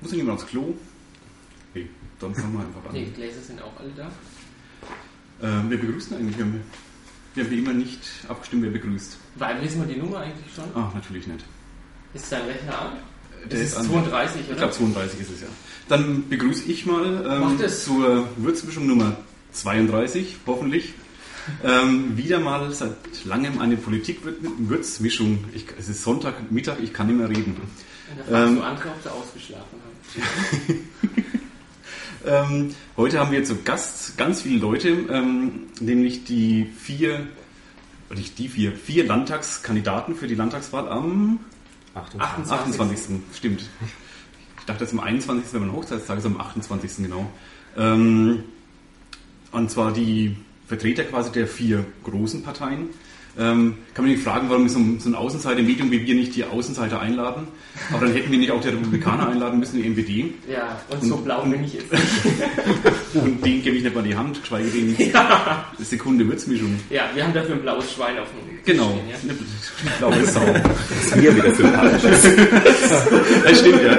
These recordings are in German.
Muss nicht jemand aufs Klo? Okay, dann fangen wir einfach an. Die Gläser sind auch alle da. Äh, wer begrüßt denn eigentlich? Wir haben, wir haben wie immer nicht abgestimmt, wer begrüßt. Weil wissen wir die Nummer eigentlich schon? Ah, natürlich nicht. Ist dein Rechner an? Der ist ist an- 32, Ich oder? glaube 32 ist es ja. Dann begrüße ich mal ähm, zur Würzmischung Nummer 32, hoffentlich. Ähm, wieder mal seit langem eine Politik-Würzmischung. Ich, es ist Sonntagmittag, ich kann nicht mehr reden. Fragst Ähm, andere, ob sie ausgeschlafen haben. Ähm, heute haben wir zu Gast ganz viele Leute, ähm, nämlich die vier, nicht die vier, vier Landtagskandidaten für die Landtagswahl am 28. 28. Stimmt. Ich dachte, das ist am 21. wenn man Hochzeitstag ist, am 28. genau. Ähm, und zwar die Vertreter quasi der vier großen Parteien. Ähm, kann man nicht fragen, warum so ein, so ein Außenseiter-Medium wie wir nicht die Außenseiter einladen. Aber dann hätten wir nicht auch die Republikaner einladen müssen, die NPD. Ja, und so Und- blau und- bin ich jetzt. Und den gebe ich nicht mal die Hand, geschweige denn Ja. eine Sekunde Würzmischung. ja, wir haben dafür ein blaues Schwein auf dem Tisch Genau, stehen, ja. eine blaue Sau. Das Bier wieder sympathisch ist, Das stimmt, ja.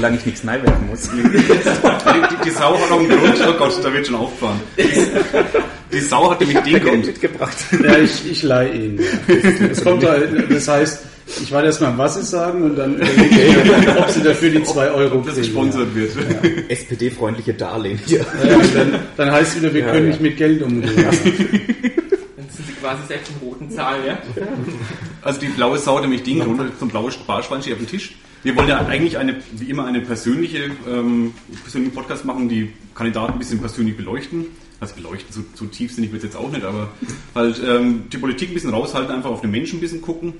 Solange ich nichts neiwerfen muss. Die, die, die Sau hat auch einen Grund. Oh Gott, da wird schon aufgefahren. Die Sau hat nämlich den Geld Grund. mitgebracht. Ja, ich, ich leihe ihn. Es kommt halt, das heißt, ich werde erstmal, was sie sagen und dann überlege ich, ob sie dafür die 2 Euro Ob das kriegen. gesponsert wird. SPD-freundliche Darlehen hier. Ja, und dann, dann heißt es wieder, wir Ja, können ja. nicht mit Geld umgehen. Quasi selbst in roten Zahlen, ja. Also die blaue Sau nämlich den Grund, so ein blaues Sparschwein auf dem Tisch. Wir wollen ja eigentlich eine, wie immer eine persönliche, ähm, persönlichen Podcast machen, die Kandidaten ein bisschen persönlich beleuchten. Also beleuchten, so, so tiefsinnig wird es jetzt auch nicht, aber halt ähm, die Politik ein bisschen raushalten, einfach auf den Menschen ein bisschen gucken.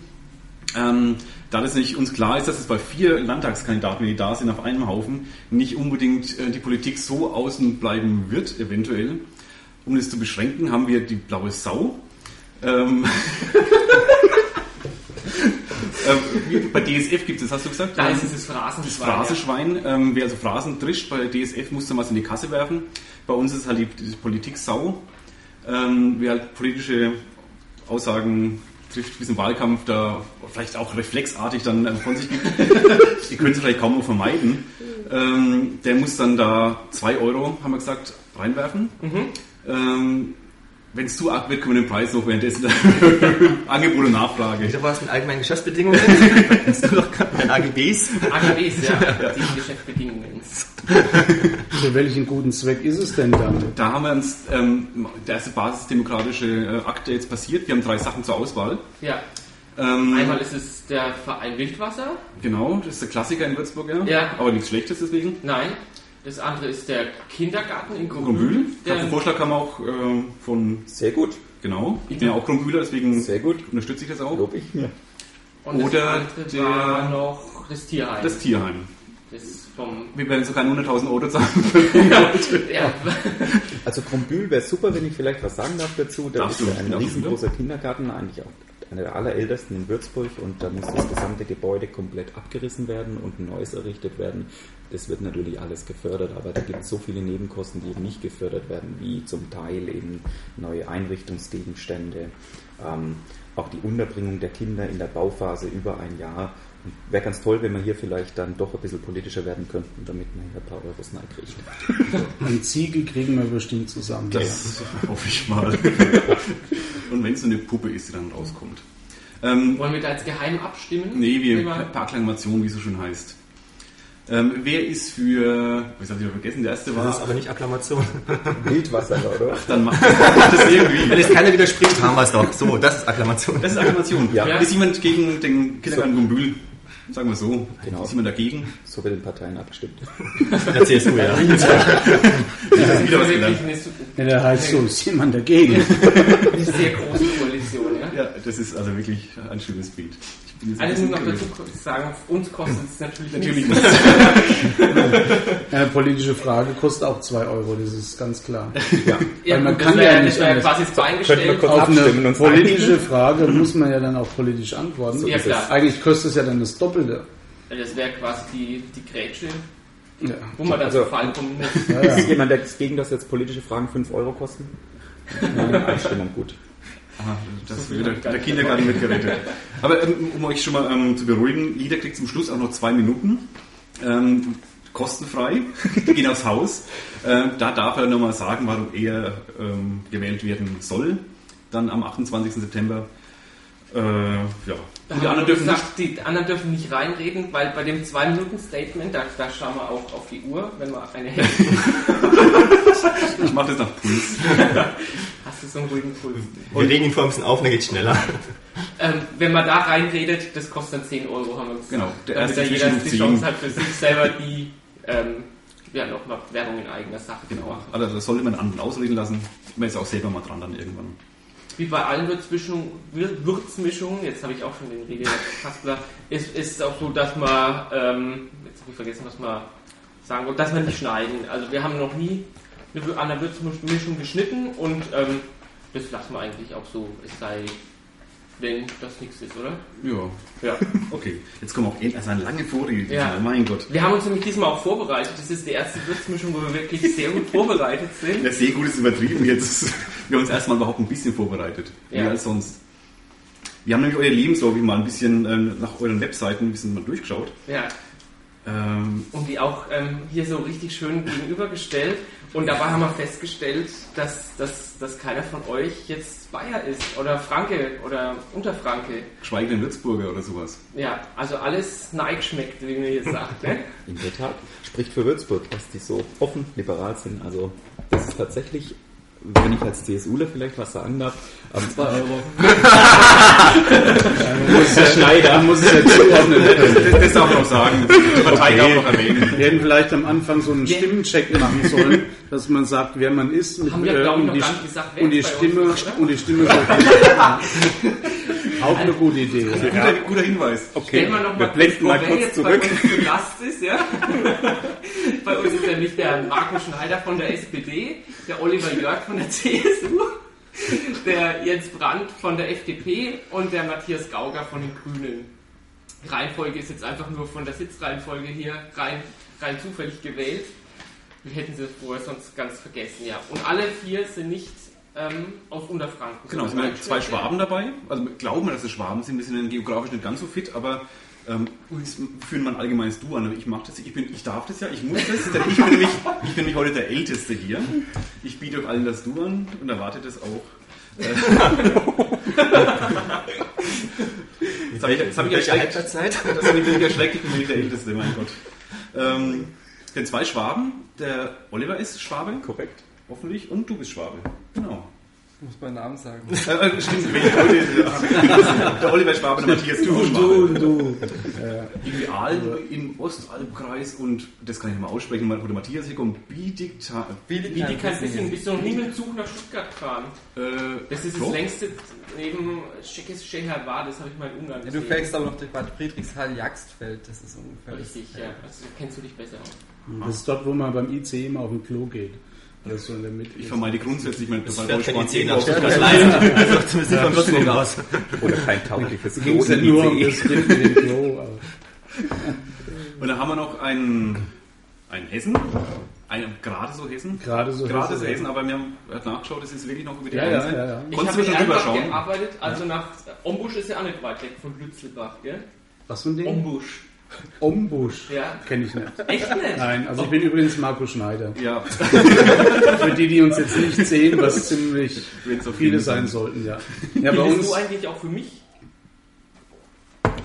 Ähm, da das nicht uns klar ist, dass es bei vier Landtagskandidaten, die da sind, auf einem Haufen, nicht unbedingt äh, die Politik so außen bleiben wird, eventuell. Um das zu beschränken, haben wir die blaue Sau. Ähm, ähm, bei DSF gibt es, hast du gesagt? Da ist es das das Phrasenschwein. Phrasenschwein. Ähm, wer also Phrasen trischt, bei DSF muss dann was in die Kasse werfen. Bei uns ist es halt die, die Politik-Sau. Ähm, wer halt politische Aussagen trifft, bisschen Wahlkampf, da vielleicht auch reflexartig dann äh, von sich gibt. Ihr könnt es vielleicht kaum noch vermeiden. Ähm, der muss dann da 2 Euro, haben wir gesagt, reinwerfen. Ähm, Wenn es zu arg wird, können wir den Preis noch währenddessen Angebot und Nachfrage. Wieder was mit allgemeinen Geschäftsbedingungen? Hast du doch gerade AGBs? AGBs, ja. Die Geschäftsbedingungen. Für welchen guten Zweck ist es denn dann? Da haben wir uns ähm, der erste basisdemokratische äh, Akt, der jetzt passiert. Wir haben drei Sachen zur Auswahl. Ja. Ähm, Einmal ist es der Verein Wildwasser. Genau, das ist der Klassiker in Würzburg, ja. Ja. Aber nichts Schlechtes deswegen. Nein. Das andere ist der Kindergarten in Grumbühl. Grumbühl. Der Der, Vorschlag kam auch ähm, von, Sehr gut. genau, ich bin ja auch Grumbühler, deswegen Sehr gut. unterstütze ich das auch. Lob ich mir. und oder das der- war noch das Tierheim. Das Tierheim. Das vom... Wir werden sogar 100.000 Euro zahlen. Ja. Also Krombühl wäre super, wenn ich vielleicht was sagen darf dazu. Da Darfst ist du, ja ein riesengroßer Kindergarten, eigentlich auch einer der allerältesten in Würzburg und da muss das gesamte Gebäude komplett abgerissen werden und ein neues errichtet werden. Das wird natürlich alles gefördert, aber da gibt es so viele Nebenkosten, die eben nicht gefördert werden, wie zum Teil eben neue Einrichtungsgegenstände, ähm, auch die Unterbringung der Kinder in der Bauphase über ein Jahr. Wäre ganz toll, wenn wir hier vielleicht dann doch ein bisschen politischer werden könnten, damit man hier ein paar Euros kriegt. Ein Ziegel kriegen wir bestimmt zusammen. Das hoffe ich mal. Und wenn es so eine Puppe ist, die dann rauskommt. Ähm, Wollen wir da jetzt geheim abstimmen? nee, wir per Akklamation, wie es so schön heißt. Ähm, wer ist für, was habe ich wieder vergessen, der erste Das ist war, aber nicht Akklamation. Wildwasser, oder? dann macht macht das irgendwie. Wenn jetzt keiner widerspricht, haben wir es doch. So, das ist Akklamation. Das ist Akklamation. Ja. Ist jemand gegen den Kindergarten Gumbühl? Sagen wir so. Genau. Ist jemand dagegen? So wird den Parteien abgestimmt. Der CSU, ja. Ja, der heißt so, ist jemand dagegen? eine sehr große Koalition, ja. Ja, das ist also wirklich ein schönes Bild. Ich bin jetzt ein Also ich muss noch dazu sagen, uns kostet es natürlich, Natürlich nichts. nicht. Eine politische Frage kostet auch 2 Euro, das ist ganz klar. Ja. Ja, man kann ja wär- nicht anders. quasi so eingestellt. kurz Auf abstimmen eine und politische Frage muss man ja dann auch politisch antworten. Ja, klar. Eigentlich kostet es ja dann das Doppelte. Das wäre quasi die, die Grätsche, Ja. wo man dann Also- Fall kommen muss. Ja, Ist ja. jemand dagegen, dass jetzt politische Fragen 5 Euro kosten? Nein, Einstimmung, gut. Aha, das wird der, der Kindergarten wird gerettet. Aber ähm, um euch schon mal ähm, zu beruhigen, jeder kriegt zum Schluss auch noch zwei Minuten. Ähm, kostenfrei, die gehen aufs Haus. Ähm, da darf er nochmal sagen, warum er ähm, gewählt werden soll. Dann am 28. September. Äh, ja. Die anderen dürfen nicht. gesagt, die anderen dürfen nicht reinreden, weil bei dem 2-Minuten-Statement, da, da schauen wir auch auf die Uhr, wenn wir eine hätten, Ich mache das nach Puls. so einen ruhigen Puls. Wir legen ihn vor ein bisschen auf, dann geht's schneller. Ähm, wenn man da reinredet, das kostet dann 10 Euro, haben wir gesagt. Genau, der Damit erste da jeder die 10. Chance hat, für sich selber die, ähm, ja, nochmal Werbung in eigener Sache zu Genau. machen. Also das sollte man anderen ausreden lassen. Man ist auch selber mal dran dann irgendwann. Wie bei allen Würzmischungen, jetzt habe ich auch schon den Redekaspler, ist, ist es auch so, dass man, ähm, jetzt habe ich vergessen, was man sagen wollte, dass man nicht schneiden. Also wir haben noch nie an einer Würzmischung geschnitten und ähm, das lassen wir eigentlich auch so, es sei wenn das nichts ist, oder? Ja, Ja. okay. Jetzt kommen auch endlich, also eine lange Vorrede. Ja. Mein Gott. Wir haben uns nämlich diesmal auch vorbereitet. Das ist die erste Würzmischung, wo wir wirklich sehr gut vorbereitet sind. Ja, sehr gut ist übertrieben jetzt. Wir haben uns erstmal überhaupt ein bisschen vorbereitet. Ja. Mehr als sonst. Wir haben nämlich euer Lebenslauf mal ein bisschen ähm, nach euren Webseiten ein bisschen mal durchgeschaut. Ja. Ähm, Und die auch ähm, hier so richtig schön gegenübergestellt. Und dabei haben wir festgestellt, dass, dass, dass keiner von euch jetzt Bayer ist oder Franke oder Unterfranke. geschweige denn Würzburger oder sowas. Ja, also alles Nike schmeckt, wie man hier sagt. Ne? In der Tat. Spricht für Würzburg, dass die so offen, liberal sind. Also das ist tatsächlich, wenn ich als CSUler vielleicht was sagen darf, ähm, 2 Euro. Der Schneider muss es ja zuordnen. Das, das darf man auch sagen. Die Partei darf man auch erwähnen. Wir hätten vielleicht am Anfang so einen. Stimmencheck machen sollen, dass man sagt, wer man ist. Mit, Haben wir, äh, ich, und noch die, gar nicht gesagt, wer und die jetzt Stimme uns ist, oder? und die Stimme. Auch eine gute Idee. Guter, guter Hinweis. Stellen wir noch wir mal blenden mal kurz jetzt zurück. bei uns zu Gast ist. Ja? bei uns ist nämlich der Marco Schneider von der SPD, der Oliver Jörg von der CSU, der Jens Brandt von der FDP und der Matthias Gauger von den Grünen. Die Reihenfolge ist jetzt einfach nur von der Sitzreihenfolge hier rein, rein zufällig gewählt. Wir hätten sie vorher sonst ganz vergessen, ja. Und alle vier sind nicht ähm, aus Unterfranken. Genau, es sind ja zwei Schwaben dabei. Also wir glauben, dass es Schwaben sind. Wir sind geografisch nicht ganz so fit, aber ähm, führen man allgemeines Du an. Aber ich mache das, ich bin, ich darf das ja, ich muss das, denn ich bin nämlich, ich bin nämlich heute der Älteste hier. Ich biete euch allen das Du an und erwarte das auch. Äh, Jetzt habe ich, jetzt hab ich erschreckt. Das hat mich wirklich erschreckt, ich bin nicht der Älteste, mein Gott. Ähm, denn zwei Schwaben, der Oliver ist Schwabe, Korrekt. Hoffentlich, und du bist Schwabe. Genau. Ich muss meinen Namen sagen. Äh, äh, stimmt, wenn ich der Oliver Schwabe, der Matthias du, Du, Schwabe. du. Irgendwie Aalen im Ostalbkreis und das kann ich nicht mal aussprechen, wo der Matthias hier kommt, Biedigtal. Wie die kann ein bisschen bis so ein Himmelzug nach Stuttgart fahren. Äh, Das ist das längste neben Scheher war, das habe ich mal in Ungarn Ja, gesehen. du fängst aber noch durch Bad Friedrichshall, Jagstfeld, das ist ungefähr. Richtig, ja. Also kennst du dich besser aus. Das ist dort, wo man beim IC immer auf den Klo geht. Das so in der Mitte. Ich vermeide grundsätzlich mein Das bei fährt keine Vollsport- Zähne Ja, das leise. Also zumindest von Würzburg aus. Oder kein taugliches es ja nur um das Klo. Und dann haben wir noch einen, einen Hessen, einen, gerade so Hessen. Gerade so Gerade Hessen, ja. Hessen, aber wir haben nachgeschaut, das ist wirklich noch über die Ja, ja, Grenze. ja, ja. Ich Konntest habe du schon rüberschauen? gearbeitet, also nach Ombusch ist ja auch nicht weit weg von Lützelbach, gell? Was für ein Ding? Ombusch. Ombusch. Ja. Kenne ich nicht. Echt nicht? Nein, also ich bin übrigens Marco Schneider. Ja, Für die, die uns jetzt nicht sehen, was ziemlich so viele viel sein sollten, ja. Ja, bei uns, du eigentlich auch für mich?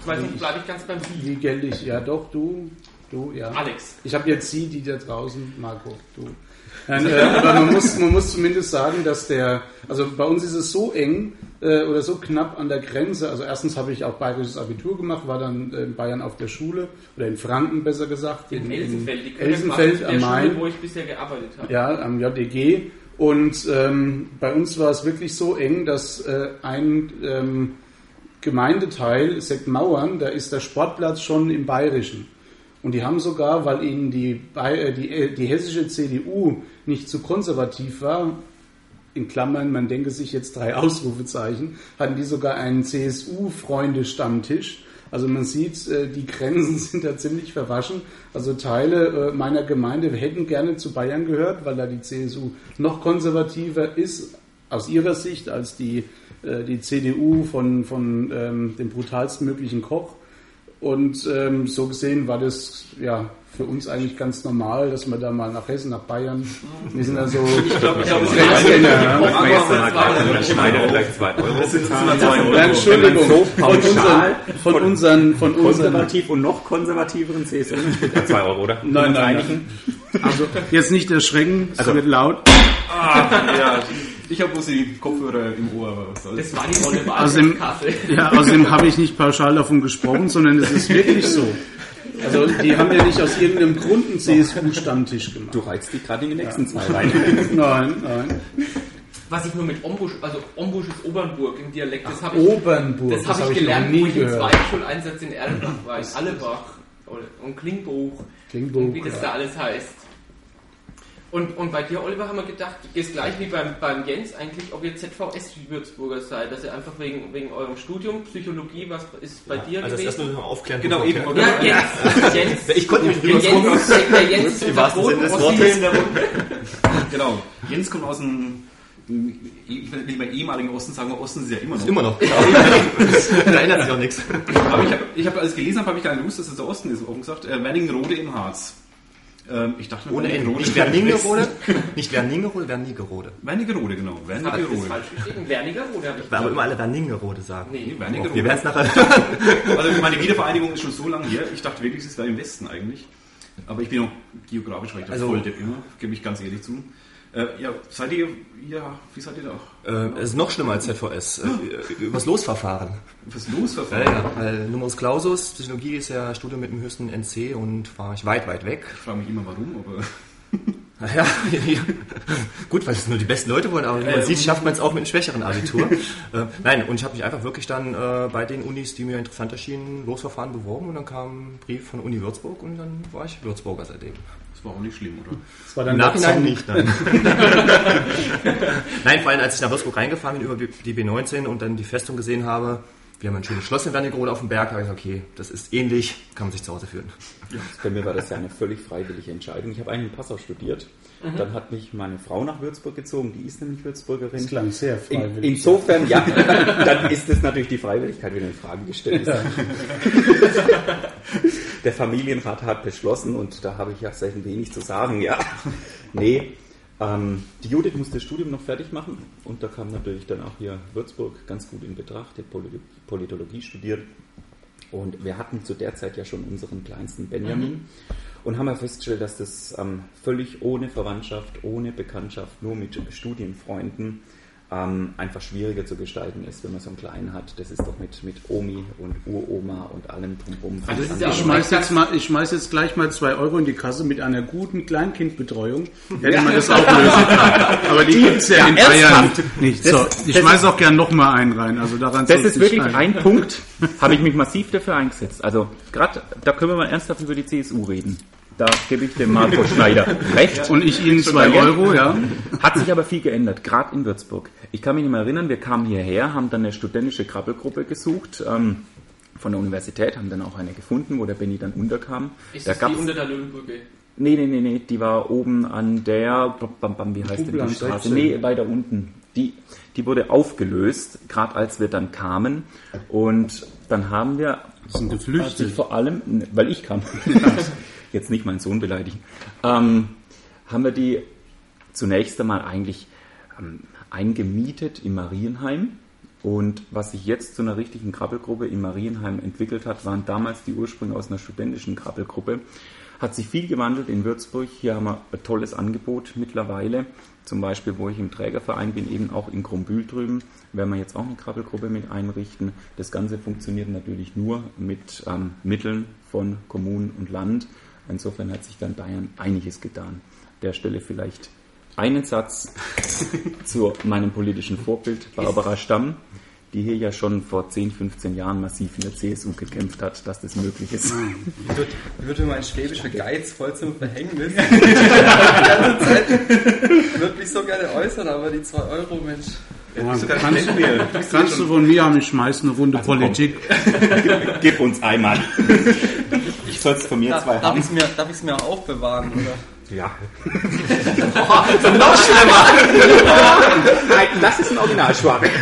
Weil sonst bleibe ich ganz beim Sie. wie gelte ich? Ja, doch, du, du, ja. Alex. Ich habe jetzt Sie, die da draußen, Marco, du. Nein, äh, aber man muss, man muss zumindest sagen, dass der, also bei uns ist es so eng äh, oder so knapp an der Grenze. Also erstens habe ich auch bayerisches Abitur gemacht, war dann äh, in Bayern auf der Schule oder in Franken besser gesagt. In Elsenfeld. Die Elsenfeld am Main. Schule, wo ich bisher gearbeitet habe. Ja, am JDG. Und ähm, bei uns war es wirklich so eng, dass äh, ein ähm, Gemeindeteil, Sektmauern, da ist der Sportplatz schon im Bayerischen. Und die haben sogar, weil ihnen die, äh, die, äh, die hessische CDU nicht zu konservativ war, in Klammern, man denke sich jetzt drei Ausrufezeichen, hatten die sogar einen CSU-Freunde-Stammtisch. Also man sieht, äh, die Grenzen sind da ziemlich verwaschen. Also Teile meiner Gemeinde hätten gerne zu Bayern gehört, weil da die CSU noch konservativer ist, aus ihrer Sicht, als die, die CDU von, von ähm, dem brutalsten möglichen Koch. Und ähm, so gesehen war das ja für uns eigentlich ganz normal, dass wir da mal nach Hessen, nach Bayern. Wir sind also Ich glaube, ich glaube, 2 Entschuldigung, von unseren, von unseren, von unseren, Konservativ und noch konservativeren CSU spielt er zwei Euro, oder? Nein, nein, also jetzt nicht erschrecken, es wird laut. Ja, ich habe bloß die Kopfhörer im Ohr, aber was soll's. Das war die Rolle Also im- Kassel. Ja, außerdem habe ich nicht pauschal davon gesprochen, sondern es ist wirklich so. Also die haben ja nicht aus irgendeinem Grund einen CSU-Stammtisch gemacht. Du reizt dich gerade in die nächsten zwei rein. Nein, nein. Was ich nur mit Ombusch, also Ombusch ist Obernburg im Dialekt, das habe ich, Obernburg, das hab ich noch gelernt, wo nie ich im. Zweitschuleinsatz in Erlenbach war, in Allebach oder- und Klingbuch. Klingbuch, und wie das ja. da alles heißt. Und, und bei dir, Oliver, haben wir gedacht, gehst gleich wie beim, beim Jens eigentlich, ob ihr ZVS-Würzburger seid, dass ihr einfach wegen, wegen eurem Studium Psychologie, was ist bei dir Also das erstmal gewesen? noch aufklären. Genau, eben. wir- Ja, Jens, Jens. Ich konnte nämlich Der drüber Jens, der, der Jens ist Im unser Runde. Genau. Jens kommt aus dem, ich will nicht mehr ehemaligen Osten sagen, aber Osten ist ja immer noch. Immer noch. Genau. da ändert sich auch nichts. Aber ich habe, ich hab, als ich gelesen habe, habe ich gar nicht gewusst, dass es der Osten ist, offen gesagt. Äh, Wernigerode im Harz. Ähm, ich dachte, Ohne Ende. Wernigerode Nicht wäre Werningerode, nicht Werningerode, Wernigerode. Wernigerode, genau. Habe ich das Wernigerode. falsch geschrieben? Werniger oder habe ich Aber immer alle Werningerode sagen. Nee, Wernigerode. Wir werden es nachher. Also meine Wiedervereinigung ist schon so lange her. Ich dachte wirklich, es wäre im Westen eigentlich. Aber ich bin auch geografisch recht Also- voll Depp immer, gebe ich ganz ehrlich zu. Äh, ja, seid ihr, ja, wie seid ihr da? Äh, es ist noch schlimmer als ZVS. Äh, übers Losverfahren. Was Ja, Losverfahren? ja. Weil Numerus Clausus, Psychologie ist ja Studium mit dem höchsten NC und war ich weit, weit weg. Ich frage mich immer warum, aber Ja, ja. gut, weil es nur die besten Leute wollen, aber wie man sieht, schafft man es auch mit einem schwächeren Abitur. äh, nein, und ich habe mich einfach wirklich dann äh, bei den Unis, die mir interessant erschienen, Losverfahren beworben und dann kam ein Brief von Uni Würzburg und dann war ich Würzburger seitdem. Das war auch nicht schlimm, oder? Das war dann der Nachhinein nicht, nein. nein, vor allem als ich nach Würzburg reingefahren bin über die B19 und dann die Festung gesehen habe, wir haben ein schönes Schloss in Wernigerode auf dem Berg, da habe ich gesagt, okay, das ist ähnlich, kann man sich zu Hause fühlen. Bei mir war das ja eine völlig freiwillige Entscheidung. Ich habe eigentlich in Passau studiert. Dann hat mich meine Frau nach Würzburg gezogen, die ist nämlich Würzburgerin. Das klang sehr In, freiwillig. insofern, ja, dann ist es natürlich die Freiwilligkeit wieder in Frage gestellt. Ist. Der Familienrat hat beschlossen und da habe ich ja selten wenig zu sagen, ja. Nee, ähm, die Judith musste das Studium noch fertig machen und da kam natürlich dann auch hier Würzburg ganz gut in Betracht, die hat Polit Politologie studiert und wir hatten zu der Zeit ja schon unseren kleinsten Benjamin und haben ja festgestellt, dass das ähm, völlig ohne Verwandtschaft, ohne Bekanntschaft, nur mit Studienfreunden ähm, einfach schwieriger zu gestalten ist, wenn man so einen Kleinen hat. Das ist doch mit, mit Omi und Uroma und allem drumherum. Also das ja Ich schmeiß, jetzt mal, ich schmeiß jetzt gleich mal zwei Euro in die Kasse mit einer guten Kleinkindbetreuung. Hätte man das auch lösen können. Aber die gibt's ja, in Bayern nicht. So, ich schmeiß auch gern noch mal einen rein. Also daran Das ist wirklich ein Punkt, habe ich mich massiv dafür eingesetzt. Also gerade, da können wir mal ernsthaft über die CSU reden. Da gebe ich dem Marco Schneider recht. Und ich Ihnen zwei. Euro, ja. Hat sich aber viel geändert, gerade in Würzburg. Ich kann mich nicht mehr erinnern, wir kamen hierher, haben dann eine studentische Krabbelgruppe gesucht ähm, von der Universität, haben dann auch eine gefunden, wo der Benny dann unterkam. Ist da das die unter der Löwenbrücke? nee, nee, nee, nee, die war oben an der, bam, bam, wie heißt denn Kubelan die Straße? 16. Nee, weiter unten. Die, die wurde aufgelöst, gerade als wir dann kamen. Und dann haben wir sind geflüchtet. vor allem, weil ich kam, jetzt nicht meinen Sohn beleidigen, ähm, haben wir die zunächst einmal eigentlich ähm, eingemietet im Marienheim. Und was sich jetzt zu einer richtigen Krabbelgruppe im Marienheim entwickelt hat, waren damals die Ursprünge aus einer studentischen Krabbelgruppe. Hat sich viel gewandelt in Würzburg. Hier haben wir ein tolles Angebot mittlerweile. Zum Beispiel, wo ich im Trägerverein bin, eben auch in Krumbühl drüben, werden wir jetzt auch eine Krabbelgruppe mit einrichten. Das Ganze funktioniert natürlich nur mit ähm, Mitteln von Kommunen und Land. Insofern hat sich dann Bayern einiges getan. An der Stelle vielleicht einen Satz zu meinem politischen Vorbild, Barbara Stamm, die hier ja schon vor 10, 15 Jahren massiv in der CSU gekämpft hat, dass das möglich ist. Ich würde, ich würde mein Schwäbisch für Geiz voll zum Verhängnis. die ganze Zeit würde mich so gerne äußern, aber die 2 Euro, Mensch. Ja, kannst, du, kannst du von mir haben, ich schmeiß eine Runde Politik. Gib uns einmal. Ich soll es von mir Darf, zwei darf haben. ich es mir, darf ich's mir auch bewahren, oder? Ja. Noch schlimmer! Nein, das ist ein Originalschwabe.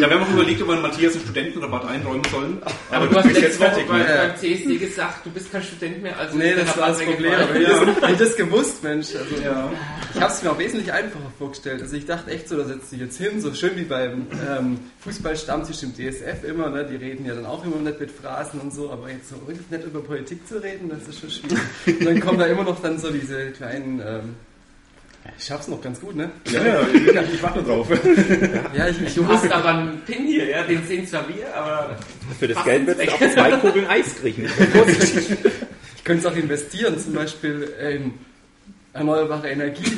Ja, wir haben auch überlegt, ob wir Matthias einen Studentenrabatt einräumen sollen. Aber du hast letzte Woche fertig, bei, ne? beim CSD gesagt, du bist kein Student mehr. Also Nee, das war das Problem. ja. Hätte ich das gewusst, Mensch. Also, Ja. Ich habe es mir auch wesentlich einfacher vorgestellt. Also ich dachte echt so, da setzt sich jetzt hin, so schön wie beim ähm, Fußballstammtisch im DSF immer. Ne? Die reden ja dann auch immer nicht mit Phrasen und so, aber jetzt so nicht über Politik zu reden, das ist schon schwierig. Dann kommen da immer noch dann so diese kleinen... Ähm, ich schaff's noch ganz gut, ne? Ja, ja, ich, ich warte drauf. Ja, ich, ich Du hast aber einen Pin hier, ja, den sehen zwar wir, aber Für das Geld wird auch zwei Kugeln Eis kriegen. Ich könnte es auch investieren, zum Beispiel in erneuerbare Energie.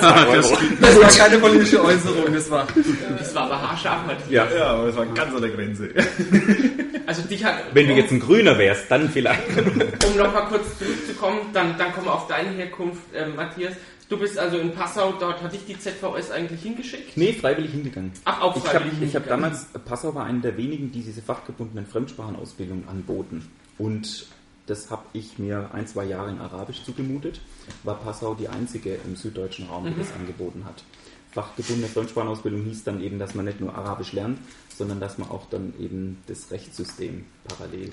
Das, Das war keine politische Äußerung, das war. das war aber haarscharf, Matthias. Ja. Ja, aber es war ganz an der Grenze. Also dich hat... Wenn du jetzt ein Grüner wärst, dann vielleicht. Um nochmal kurz zurückzukommen, dann, dann kommen wir auf deine Herkunft, ähm, Matthias. Du bist also in Passau, dort hat dich die ZVS eigentlich hingeschickt? Nee, freiwillig hingegangen. Ach, auch Ich habe freiwillig ich hab hingegangen. damals, Passau war einer der wenigen, die diese fachgebundenen Fremdsprachenausbildungen anboten. Und das habe ich mir ein, zwei Jahre in Arabisch zugemutet. War Passau die einzige im süddeutschen Raum, die das angeboten hat. Fachgebundene Fremdsprachenausbildung hieß dann eben, dass man nicht nur Arabisch lernt, sondern dass man auch dann eben das Rechtssystem parallel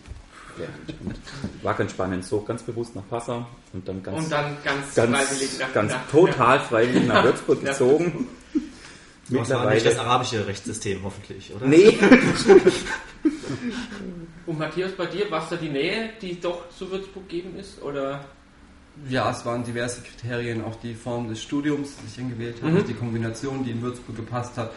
lernt. Und war ganz spannend. So ganz bewusst nach Passau und dann ganz, Und dann ganz, ganz, freiwillig nach ganz nach- total freiwillig nach Würzburg gezogen. Das war nicht das arabische Rechtssystem, hoffentlich, oder? Nee, Und Matthias, bei dir, war es da die Nähe, die doch zu Würzburg gegeben ist? Oder? Ja, es waren diverse Kriterien, auch die Form des Studiums, das ich hingewählt habe, Mhm. die Kombination, die in Würzburg gepasst hat.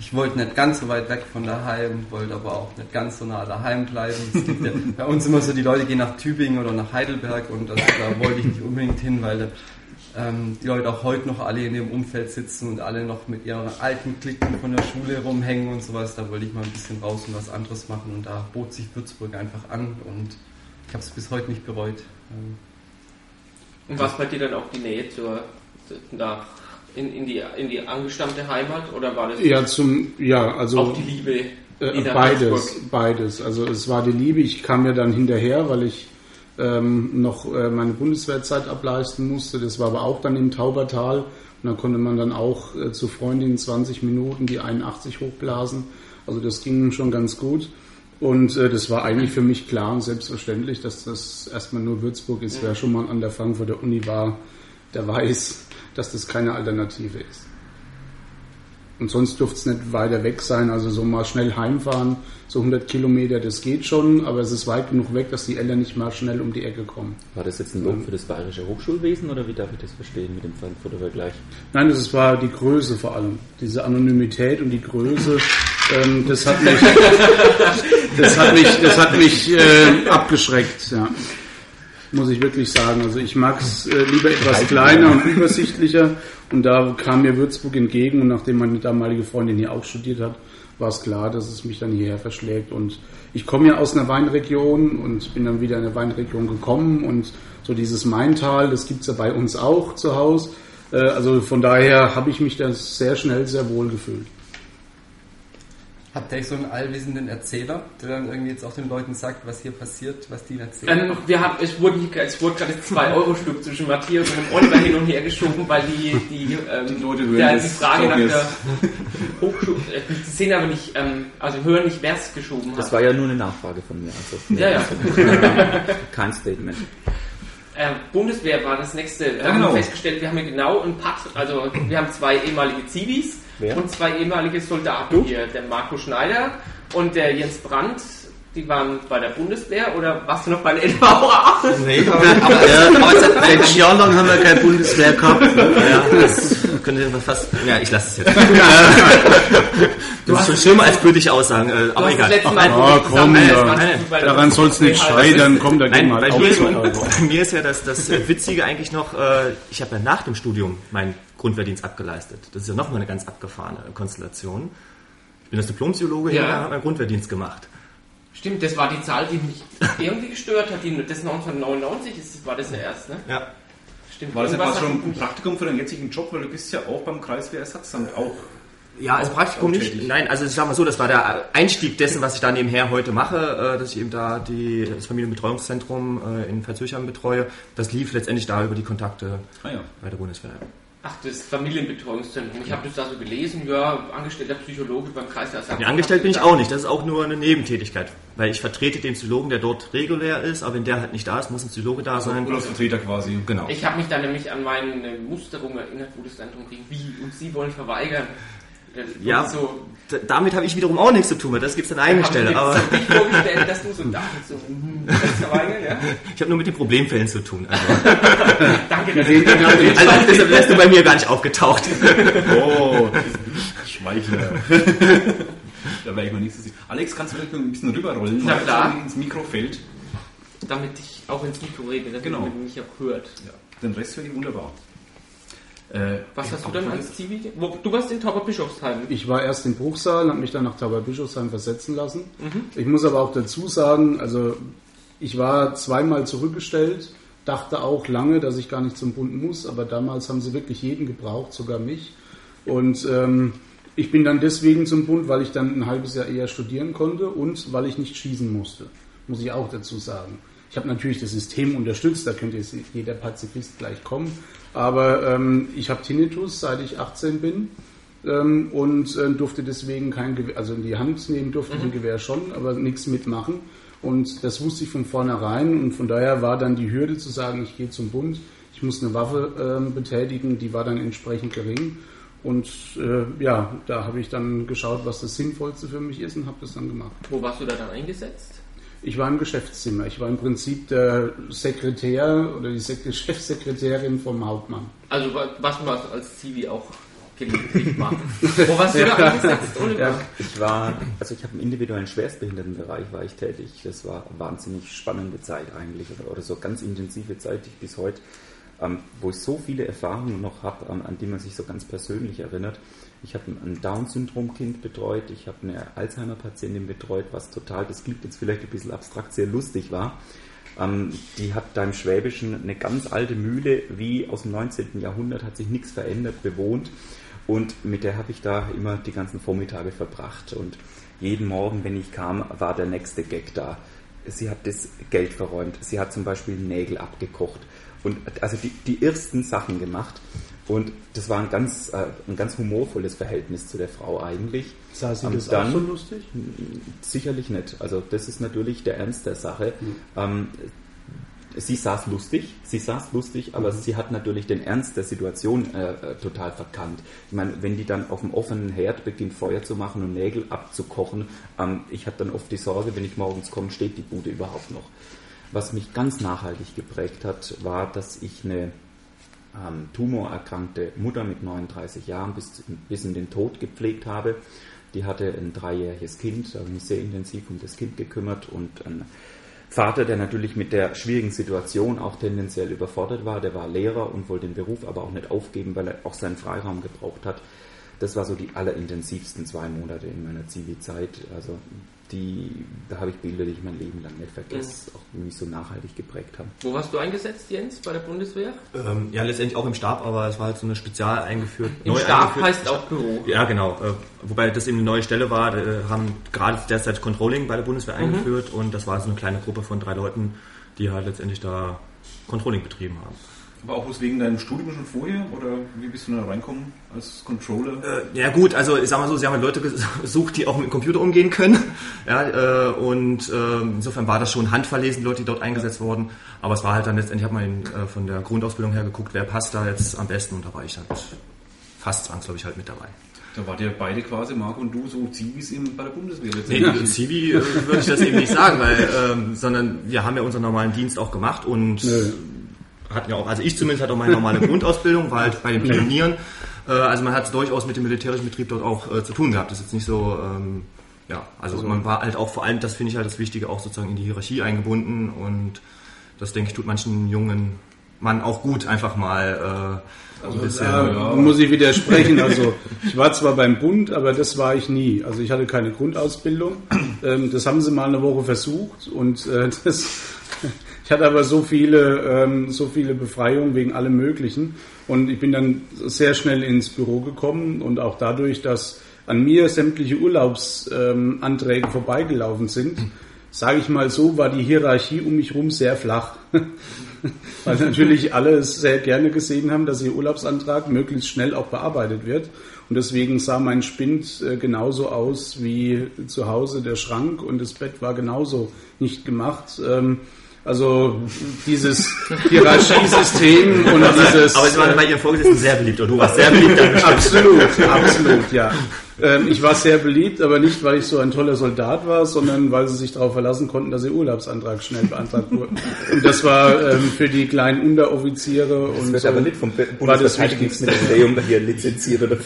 Ich wollte nicht ganz so weit weg von daheim, wollte aber auch nicht ganz so nah daheim bleiben. Es gibt ja bei uns immer so, die Leute gehen nach Tübingen oder nach Heidelberg und also, da wollte ich nicht unbedingt hin, weil ähm, die Leute auch heute noch alle in dem Umfeld sitzen und alle noch mit ihren alten Klicken von der Schule rumhängen und sowas. Da wollte ich mal ein bisschen raus und was anderes machen und da bot sich Würzburg einfach an und ich habe es bis heute nicht bereut. Ähm, Und war es bei dir dann auch die Nähe zur, nach, in, in, die, in die angestammte Heimat? Oder war das ja, zum, ja, also. auch die Liebe? Äh, beides, Würzburg- beides. Also es war die Liebe. Ich kam ja dann hinterher, weil ich ähm, noch äh, meine Bundeswehrzeit ableisten musste. Das war aber auch dann im Taubertal. Und dann konnte man dann auch äh, zu Freundinnen 20 Minuten die 81 hochblasen. Also das ging schon ganz gut. Und äh, das war eigentlich für mich klar und selbstverständlich, dass das erstmal nur Würzburg ist. Wer schon mal an der Frankfurter Uni war, der weiß, dass das keine Alternative ist. Und sonst dürfte es nicht weiter weg sein. Also so mal schnell heimfahren, so 100 Kilometer, das geht schon, aber es ist weit genug weg, dass die Eltern nicht mal schnell um die Ecke kommen. War das jetzt ein Lob für das bayerische Hochschulwesen oder wie darf ich das verstehen mit dem Frankfurter Vergleich? Nein, das war die Größe vor allem. Diese Anonymität und die Größe, ähm, das hat mich, das hat mich, das hat mich äh, abgeschreckt. Ja. Muss ich wirklich sagen. Also ich mag es äh, lieber etwas kleiner und übersichtlicher. Und da kam mir Würzburg entgegen. Und nachdem meine damalige Freundin hier auch studiert hat, war es klar, dass es mich dann hierher verschlägt. Und ich komme ja aus einer Weinregion und bin dann wieder in eine Weinregion gekommen. Und so dieses Maintal, das gibt's ja bei uns auch zu Hause. Äh, Also von daher habe ich mich da sehr schnell sehr wohl gefühlt. Habt ihr so einen allwissenden Erzähler, der dann irgendwie jetzt auch den Leuten sagt, was hier passiert, was die erzählen? Ähm, wir haben, es wurde, es wurde gerade das 2-Euro-Stück zwischen Matthias und dem Oliver hin und her geschoben, weil die, die, ähm, Die der, das die Frage nach Zeugnis. der Hochschule, äh, die sehen aber nicht, ähm, also hören nicht, wer es geschoben hat. Das war ja nur eine Nachfrage von mir. Also, Ja, ja. Kein Statement. Äh, Bundeswehr war das nächste. Wir Ja, haben genau. festgestellt, wir haben ja genau ein Patt, also wir haben zwei ehemalige Zivis Wer? und zwei ehemalige Soldaten Du? hier. Der Marco Schneider und der Jens Brandt, die waren bei der Bundeswehr oder warst du noch bei der LVA? Nee, aber, aber, sechs Jahre lang haben wir keine Bundeswehr gehabt. ja, das könnte fast. Ja, ich lasse es jetzt. Das ist schon schlimmer als bürgerliche Aussagen, äh, Du aber egal. Mal Ah, komm, ja. Daran soll es nicht scheitern. Komm, da gehen wir zwei Euro. bei mir ist ja das, das Witzige eigentlich noch, äh, ich habe ja nach dem Studium meinen Grundwehrdienst abgeleistet. Das ist ja nochmal eine ganz abgefahrene Konstellation. Ich bin als Diplompsychologe Ja. ja. habe meinen Grundwehrdienst gemacht. Stimmt, das war die Zahl, die mich irgendwie gestört hat. Die, das 1999 ist, war das ja erst, ne? Ja. Stimmt. War das etwas schon ein Praktikum für deinen jetzigen Job, weil du bist ja auch beim Kreiswehrersatzamt auch Ja, also Praktikum nicht. tätig? Nein, also ich sag mal so, das war der Einstieg dessen, was ich da nebenher heute mache, äh, dass ich eben da die, das Familienbetreuungszentrum äh, in Verzöchern betreue. Das lief letztendlich da über die Kontakte Ah ja. bei der Bundeswehr. Ach, das Familienbetreuungszentrum. Ich habe das da so gelesen, ja, angestellter Psychologe beim Kreis der Nee, angestellt bin ich auch nicht, das ist auch nur eine Nebentätigkeit, weil ich vertrete den Psychologen, der dort regulär ist, aber wenn der halt nicht da ist, muss ein Psychologe da sein. Urlaubsvertreter quasi. Genau. Ich habe mich da nämlich an meine Musterung erinnert, wo das dann darum ging, wie und Sie wollen verweigern. Das Ja, so, damit habe ich wiederum auch nichts zu tun, weil das gibt's an eigener Stelle, aber nicht vorgestellt, dass du so da bist, so, mhm, ja? ich habe nur mit den Problemfällen zu tun. Also, Danke, dass also deshalb wärst du bei mir gar nicht aufgetaucht. Oh, Schweichler. da wäre ich mal nicht so sicher. Alex, kannst du vielleicht noch ein bisschen rüberrollen? Na klar. es ins Mikro fällt. damit ich auch ins Mikro rede, damit Genau. man mich auch hört. Ja, den Rest finde ich wunderbar. Äh, Was hast du dann auch als Zivi? Du warst in Tauberbischofsheim. Ich war erst in Bruchsal, habe mich dann nach Tauberbischofsheim versetzen lassen. Ich muss aber auch dazu sagen, also ich war zweimal zurückgestellt, dachte auch lange, dass ich gar nicht zum Bund muss, aber damals haben sie wirklich jeden gebraucht, sogar mich. Und ähm, ich bin dann deswegen zum Bund, weil ich dann ein halbes Jahr eher studieren konnte und weil ich nicht schießen musste, muss ich auch dazu sagen. Ich habe natürlich das System unterstützt, da könnte jetzt jeder Pazifist gleich kommen, aber ähm, ich habe Tinnitus, seit ich 18 bin ähm, und äh, durfte deswegen kein Gewehr, also in die Hand nehmen durfte ich ein Gewehr schon, aber nichts mitmachen. Und das wusste ich von vornherein und von daher war dann die Hürde zu sagen, ich gehe zum Bund, ich muss eine Waffe ähm, betätigen, die war dann entsprechend gering. Und äh, ja, da habe ich dann geschaut, was das Sinnvollste für mich ist und habe das dann gemacht. Wo warst du da dann eingesetzt? Ich war im Geschäftszimmer. Ich war im Prinzip der Sekretär oder die Sek Chefsekretärin vom Hauptmann. Also wa- was man als Zivi auch gelegentlich macht. Wo warst du da eingesetzt? Ja. Ich war, also ich habe im individuellen Schwerstbehindertenbereich war ich tätig. Das war eine wahnsinnig spannende Zeit eigentlich oder, oder so ganz intensive Zeit die ich bis heute, ähm, wo ich so viele Erfahrungen noch habe, ähm, an die man sich so ganz persönlich erinnert. Ich habe ein Down-Syndrom-Kind betreut, ich habe eine Alzheimer-Patientin betreut, was total, das klingt jetzt vielleicht ein bisschen abstrakt, sehr lustig war. Ähm, die hat da im Schwäbischen eine ganz alte Mühle, wie aus dem 19. Jahrhundert, hat sich nichts verändert, bewohnt. Und mit der habe ich da immer die ganzen Vormittage verbracht. Und jeden Morgen, wenn ich kam, war der nächste Gag da. Sie hat das Geld verräumt. Sie hat zum Beispiel Nägel abgekocht. Und also die, die ersten Sachen gemacht. Und das war ein ganz, äh, ein ganz humorvolles Verhältnis zu der Frau eigentlich. Sah sie Ähm, das dann- auch so lustig? Sicherlich nicht. Also das ist natürlich der Ernst der Sache. Ähm, sie saß lustig, sie saß lustig, aber sie hat natürlich den Ernst der Situation äh, äh, total verkannt. Ich meine, wenn die dann auf dem offenen Herd beginnt Feuer zu machen und Nägel abzukochen, ähm, ich habe dann oft die Sorge, wenn ich morgens komme, steht die Bude überhaupt noch. Was mich ganz nachhaltig geprägt hat, war, dass ich eine ähm, tumorerkrankte Mutter mit 39 Jahren bis, bis in den Tod gepflegt habe. Die hatte ein dreijähriges Kind, da habe ich mich sehr intensiv um das Kind gekümmert und ein Vater, der natürlich mit der schwierigen Situation auch tendenziell überfordert war, der war Lehrer und wollte den Beruf aber auch nicht aufgeben, weil er auch seinen Freiraum gebraucht hat. Das war so die allerintensivsten zwei Monate in meiner Zivi-Zeit. Also die, da habe ich Bilder, die ich mein Leben lang nicht vergesse, auch die mich so nachhaltig geprägt haben. Wo warst du eingesetzt, Jens, bei der Bundeswehr? Ähm, ja, letztendlich auch im Stab, aber es war halt so eine spezial eingeführt. Im neu Stab eingeführt- heißt auch Büro. Ja, genau. Äh, wobei das eben eine neue Stelle war. Da haben gerade derzeit Controlling bei der Bundeswehr eingeführt und das war so eine kleine Gruppe von drei Leuten, die halt letztendlich da Controlling betrieben haben. Aber auch bloß wegen deinem Studium schon vorher? Oder wie bist du da reinkommen als Controller? Äh, ja gut, also ich sag mal so, sie haben halt Leute gesucht, die auch mit dem Computer umgehen können. Ja, äh, und äh, insofern war das schon handverlesen, die Leute, die dort eingesetzt wurden. Aber es war halt dann letztendlich, ich habe mal in, äh, von der Grundausbildung her geguckt, wer passt da jetzt am besten und da war ich halt fast zwangsläufig halt mit dabei. Da wart ihr beide quasi, Marco und du, so Zivis in, bei der Bundeswehr. Nee, im Zivi äh, würde ich das eben nicht sagen, weil, ähm, sondern wir haben ja unseren normalen Dienst auch gemacht und Nö. Hatten ja auch, also ich zumindest hatte auch meine normale Grundausbildung, war halt bei den Pionieren. Äh, also man hat durchaus mit dem militärischen Betrieb dort auch äh, zu tun gehabt. Das ist jetzt nicht so, ähm, ja, also man war halt auch vor allem, das finde ich halt das Wichtige, auch sozusagen in die Hierarchie eingebunden und das denke ich tut manchen jungen Mann auch gut, einfach mal äh, ein bisschen. Da muss ich widersprechen. Also ich war zwar beim Bund, aber das war ich nie. Also ich hatte keine Grundausbildung. Ähm, das haben sie mal eine Woche versucht und äh, das, ich hatte aber so viele, ähm, so viele Befreiungen wegen allem Möglichen und ich bin dann sehr schnell ins Büro gekommen und auch dadurch, dass an mir sämtliche Urlaubsanträge vorbeigelaufen sind, sage ich mal so, war die Hierarchie um mich herum sehr flach. Weil natürlich alle es sehr gerne gesehen haben, dass ihr Urlaubsantrag möglichst schnell auch bearbeitet wird. Und deswegen sah mein Spind äh, genauso aus wie zu Hause der Schrank und das Bett war genauso nicht gemacht. Ähm, also dieses Hierarchiesystem und dieses... Aber Sie waren bei Ihrem Vorgesetzten sehr beliebt und du warst sehr beliebt. Absolut, absolut, ja. Ähm, ich war sehr beliebt, aber nicht, weil ich so ein toller Soldat war, sondern weil sie sich darauf verlassen konnten, dass ihr Urlaubsantrag schnell beantragt wurde. Und das war ähm, für die kleinen Unteroffiziere Das und wird so. aber nicht vom war das Bundesverteidigungsministerium hier lizenziert oder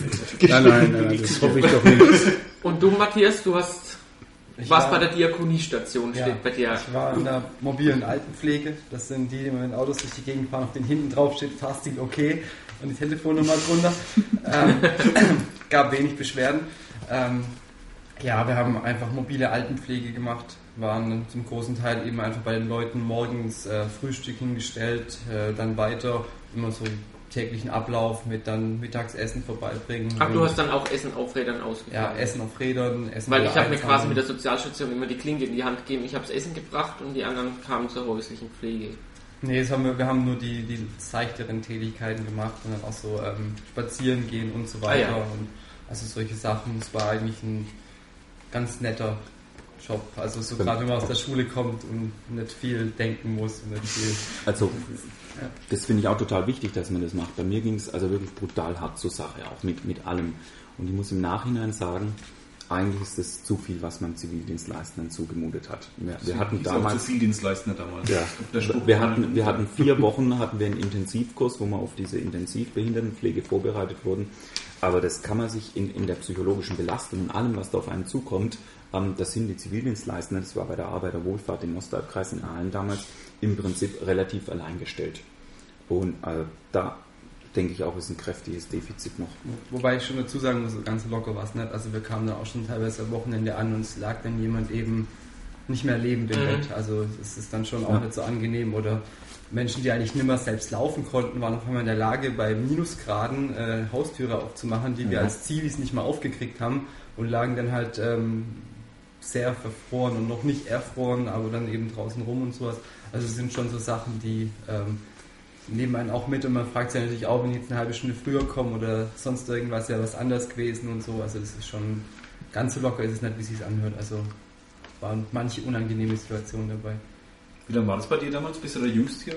nein, nein, nein, das hoffe ich doch nicht. Und du, Matthias, du hast Ich warst war- bei der Diakoniestation, Ja, steht bei dir. ich war in der mobilen Altenpflege. Das sind die, die mit Autos durch die Gegend fahren, auf denen hinten drauf steht Fasting okay und die Telefonnummer drunter. ähm, gab wenig Beschwerden. Ähm, ja, wir haben einfach mobile Altenpflege gemacht, waren zum großen Teil eben einfach bei den Leuten morgens äh, Frühstück hingestellt, äh, dann weiter immer so täglichen Ablauf mit dann Mittagsessen vorbeibringen. Ach, du hast dann auch Essen auf Rädern ausgefahren. ja, Essen auf Rädern, Essen Weil ich habe mir quasi mit der Sozialstation immer die Klinke in die Hand gegeben. Ich habe das Essen gebracht und die anderen kamen zur häuslichen Pflege. Nee, das haben wir, wir haben nur die, die seichteren Tätigkeiten gemacht und dann auch so ähm, spazieren gehen und so weiter. Ah, ja. und also solche Sachen. Es war eigentlich ein ganz netter Job. Also so gerade wenn man aus der Schule kommt und nicht viel denken muss und nicht viel. Also, das finde ich auch total wichtig, dass man das macht. Bei mir ging es also wirklich brutal hart zur Sache, auch mit, mit allem. Und ich muss im Nachhinein sagen, eigentlich ist das zu viel, was man Zivildienstleistern zugemutet hat. Wir, wir hatten auch damals zu viel Dienstleistender damals. Ja, wir hatten, wir hatten vier Wochen hatten wir einen Intensivkurs, wo wir auf diese Intensivbehindertenpflege vorbereitet wurden. Aber das kann man sich in, in der psychologischen Belastung und allem, was da auf einen zukommt, ähm, das sind die Zivildienstleister, das war bei der Arbeiterwohlfahrt im Ostalbkreis in Aalen damals, im Prinzip relativ alleingestellt. Und äh, da denke ich auch, ist ein kräftiges Defizit noch. Wobei ich schon dazu sagen muss, ganz locker war es nicht. Also wir kamen dann auch schon teilweise am Wochenende an und es lag dann jemand eben nicht mehr lebend im Mhm. Bett. Also es ist dann schon auch Ja. nicht so angenehm. Oder Menschen, die eigentlich nicht mehr selbst laufen konnten, waren auf einmal in der Lage, bei Minusgraden äh, Haustüre aufzumachen, die wir Ja. als Zivis nicht mal aufgekriegt haben und lagen dann halt ähm, sehr verfroren und noch nicht erfroren, aber dann eben draußen rum und sowas. Also es sind schon so Sachen, die ähm, nehmen einen auch mit und man fragt sich natürlich auch, wenn ich jetzt eine halbe Stunde früher komme oder sonst irgendwas, ja was anders gewesen und so. Also das ist schon ganz so locker ist es nicht, wie es sich anhört. Also waren manche unangenehme Situationen dabei. Wie lange war das bei dir damals? Bist du der Jüngste hier?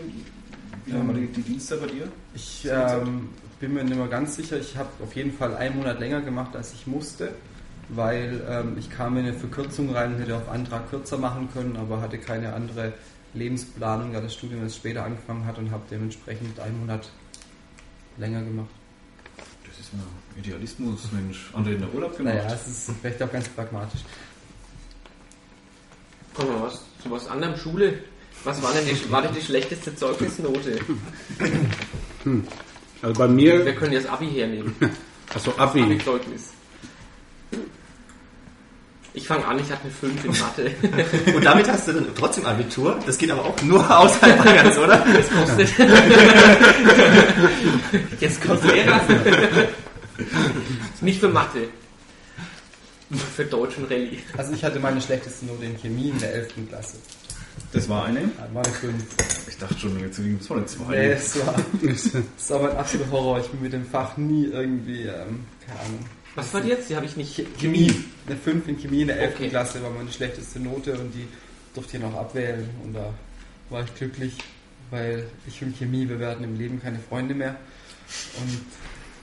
Wie lange war die, die Dienste bei dir? Ich ähm, bin mir nicht mehr ganz sicher. Ich habe auf jeden Fall einen Monat länger gemacht, als ich musste, weil ähm, ich kam in eine Verkürzung rein, hätte auf Antrag kürzer machen können, aber hatte keine andere Lebensplanung, da das Studium erst später angefangen hat und habe dementsprechend einen Monat länger gemacht. Das ist ein Idealismus, Mensch. Andere in der Urlaub gemacht. Naja, es ist vielleicht auch ganz pragmatisch. Kommen wir was, zu was anderem. Schule. Was war denn die, war denn die schlechteste Zeugnisnote? Also bei Wir mir, können ja das Abi hernehmen. also Abi, Abi-Zeugnis. Ich fange an, ich hatte eine 5 in Mathe. Und damit hast du dann trotzdem Abitur. Das geht aber auch nur außerhalb Bayerns, oder? Das kostet. Jetzt kommt Lehrer. Nicht für Mathe. Für Deutsch und Rallye. Also ich hatte meine schlechteste Note in Chemie in der 11. Klasse. Das war eine? Das war eine 5. Ich dachte schon, jetzt das war eine zwei. Nee, es war, es war mein absoluter Horror. Ich bin mit dem Fach nie irgendwie, ähm, keine Ahnung. Was war die jetzt? Die habe ich nicht. Chemie. Eine 5 in Chemie in der 11. Okay. Klasse war meine schlechteste Note und die durfte ich noch abwählen. Und da war ich glücklich, weil ich und Chemie, wir werden im Leben keine Freunde mehr. Und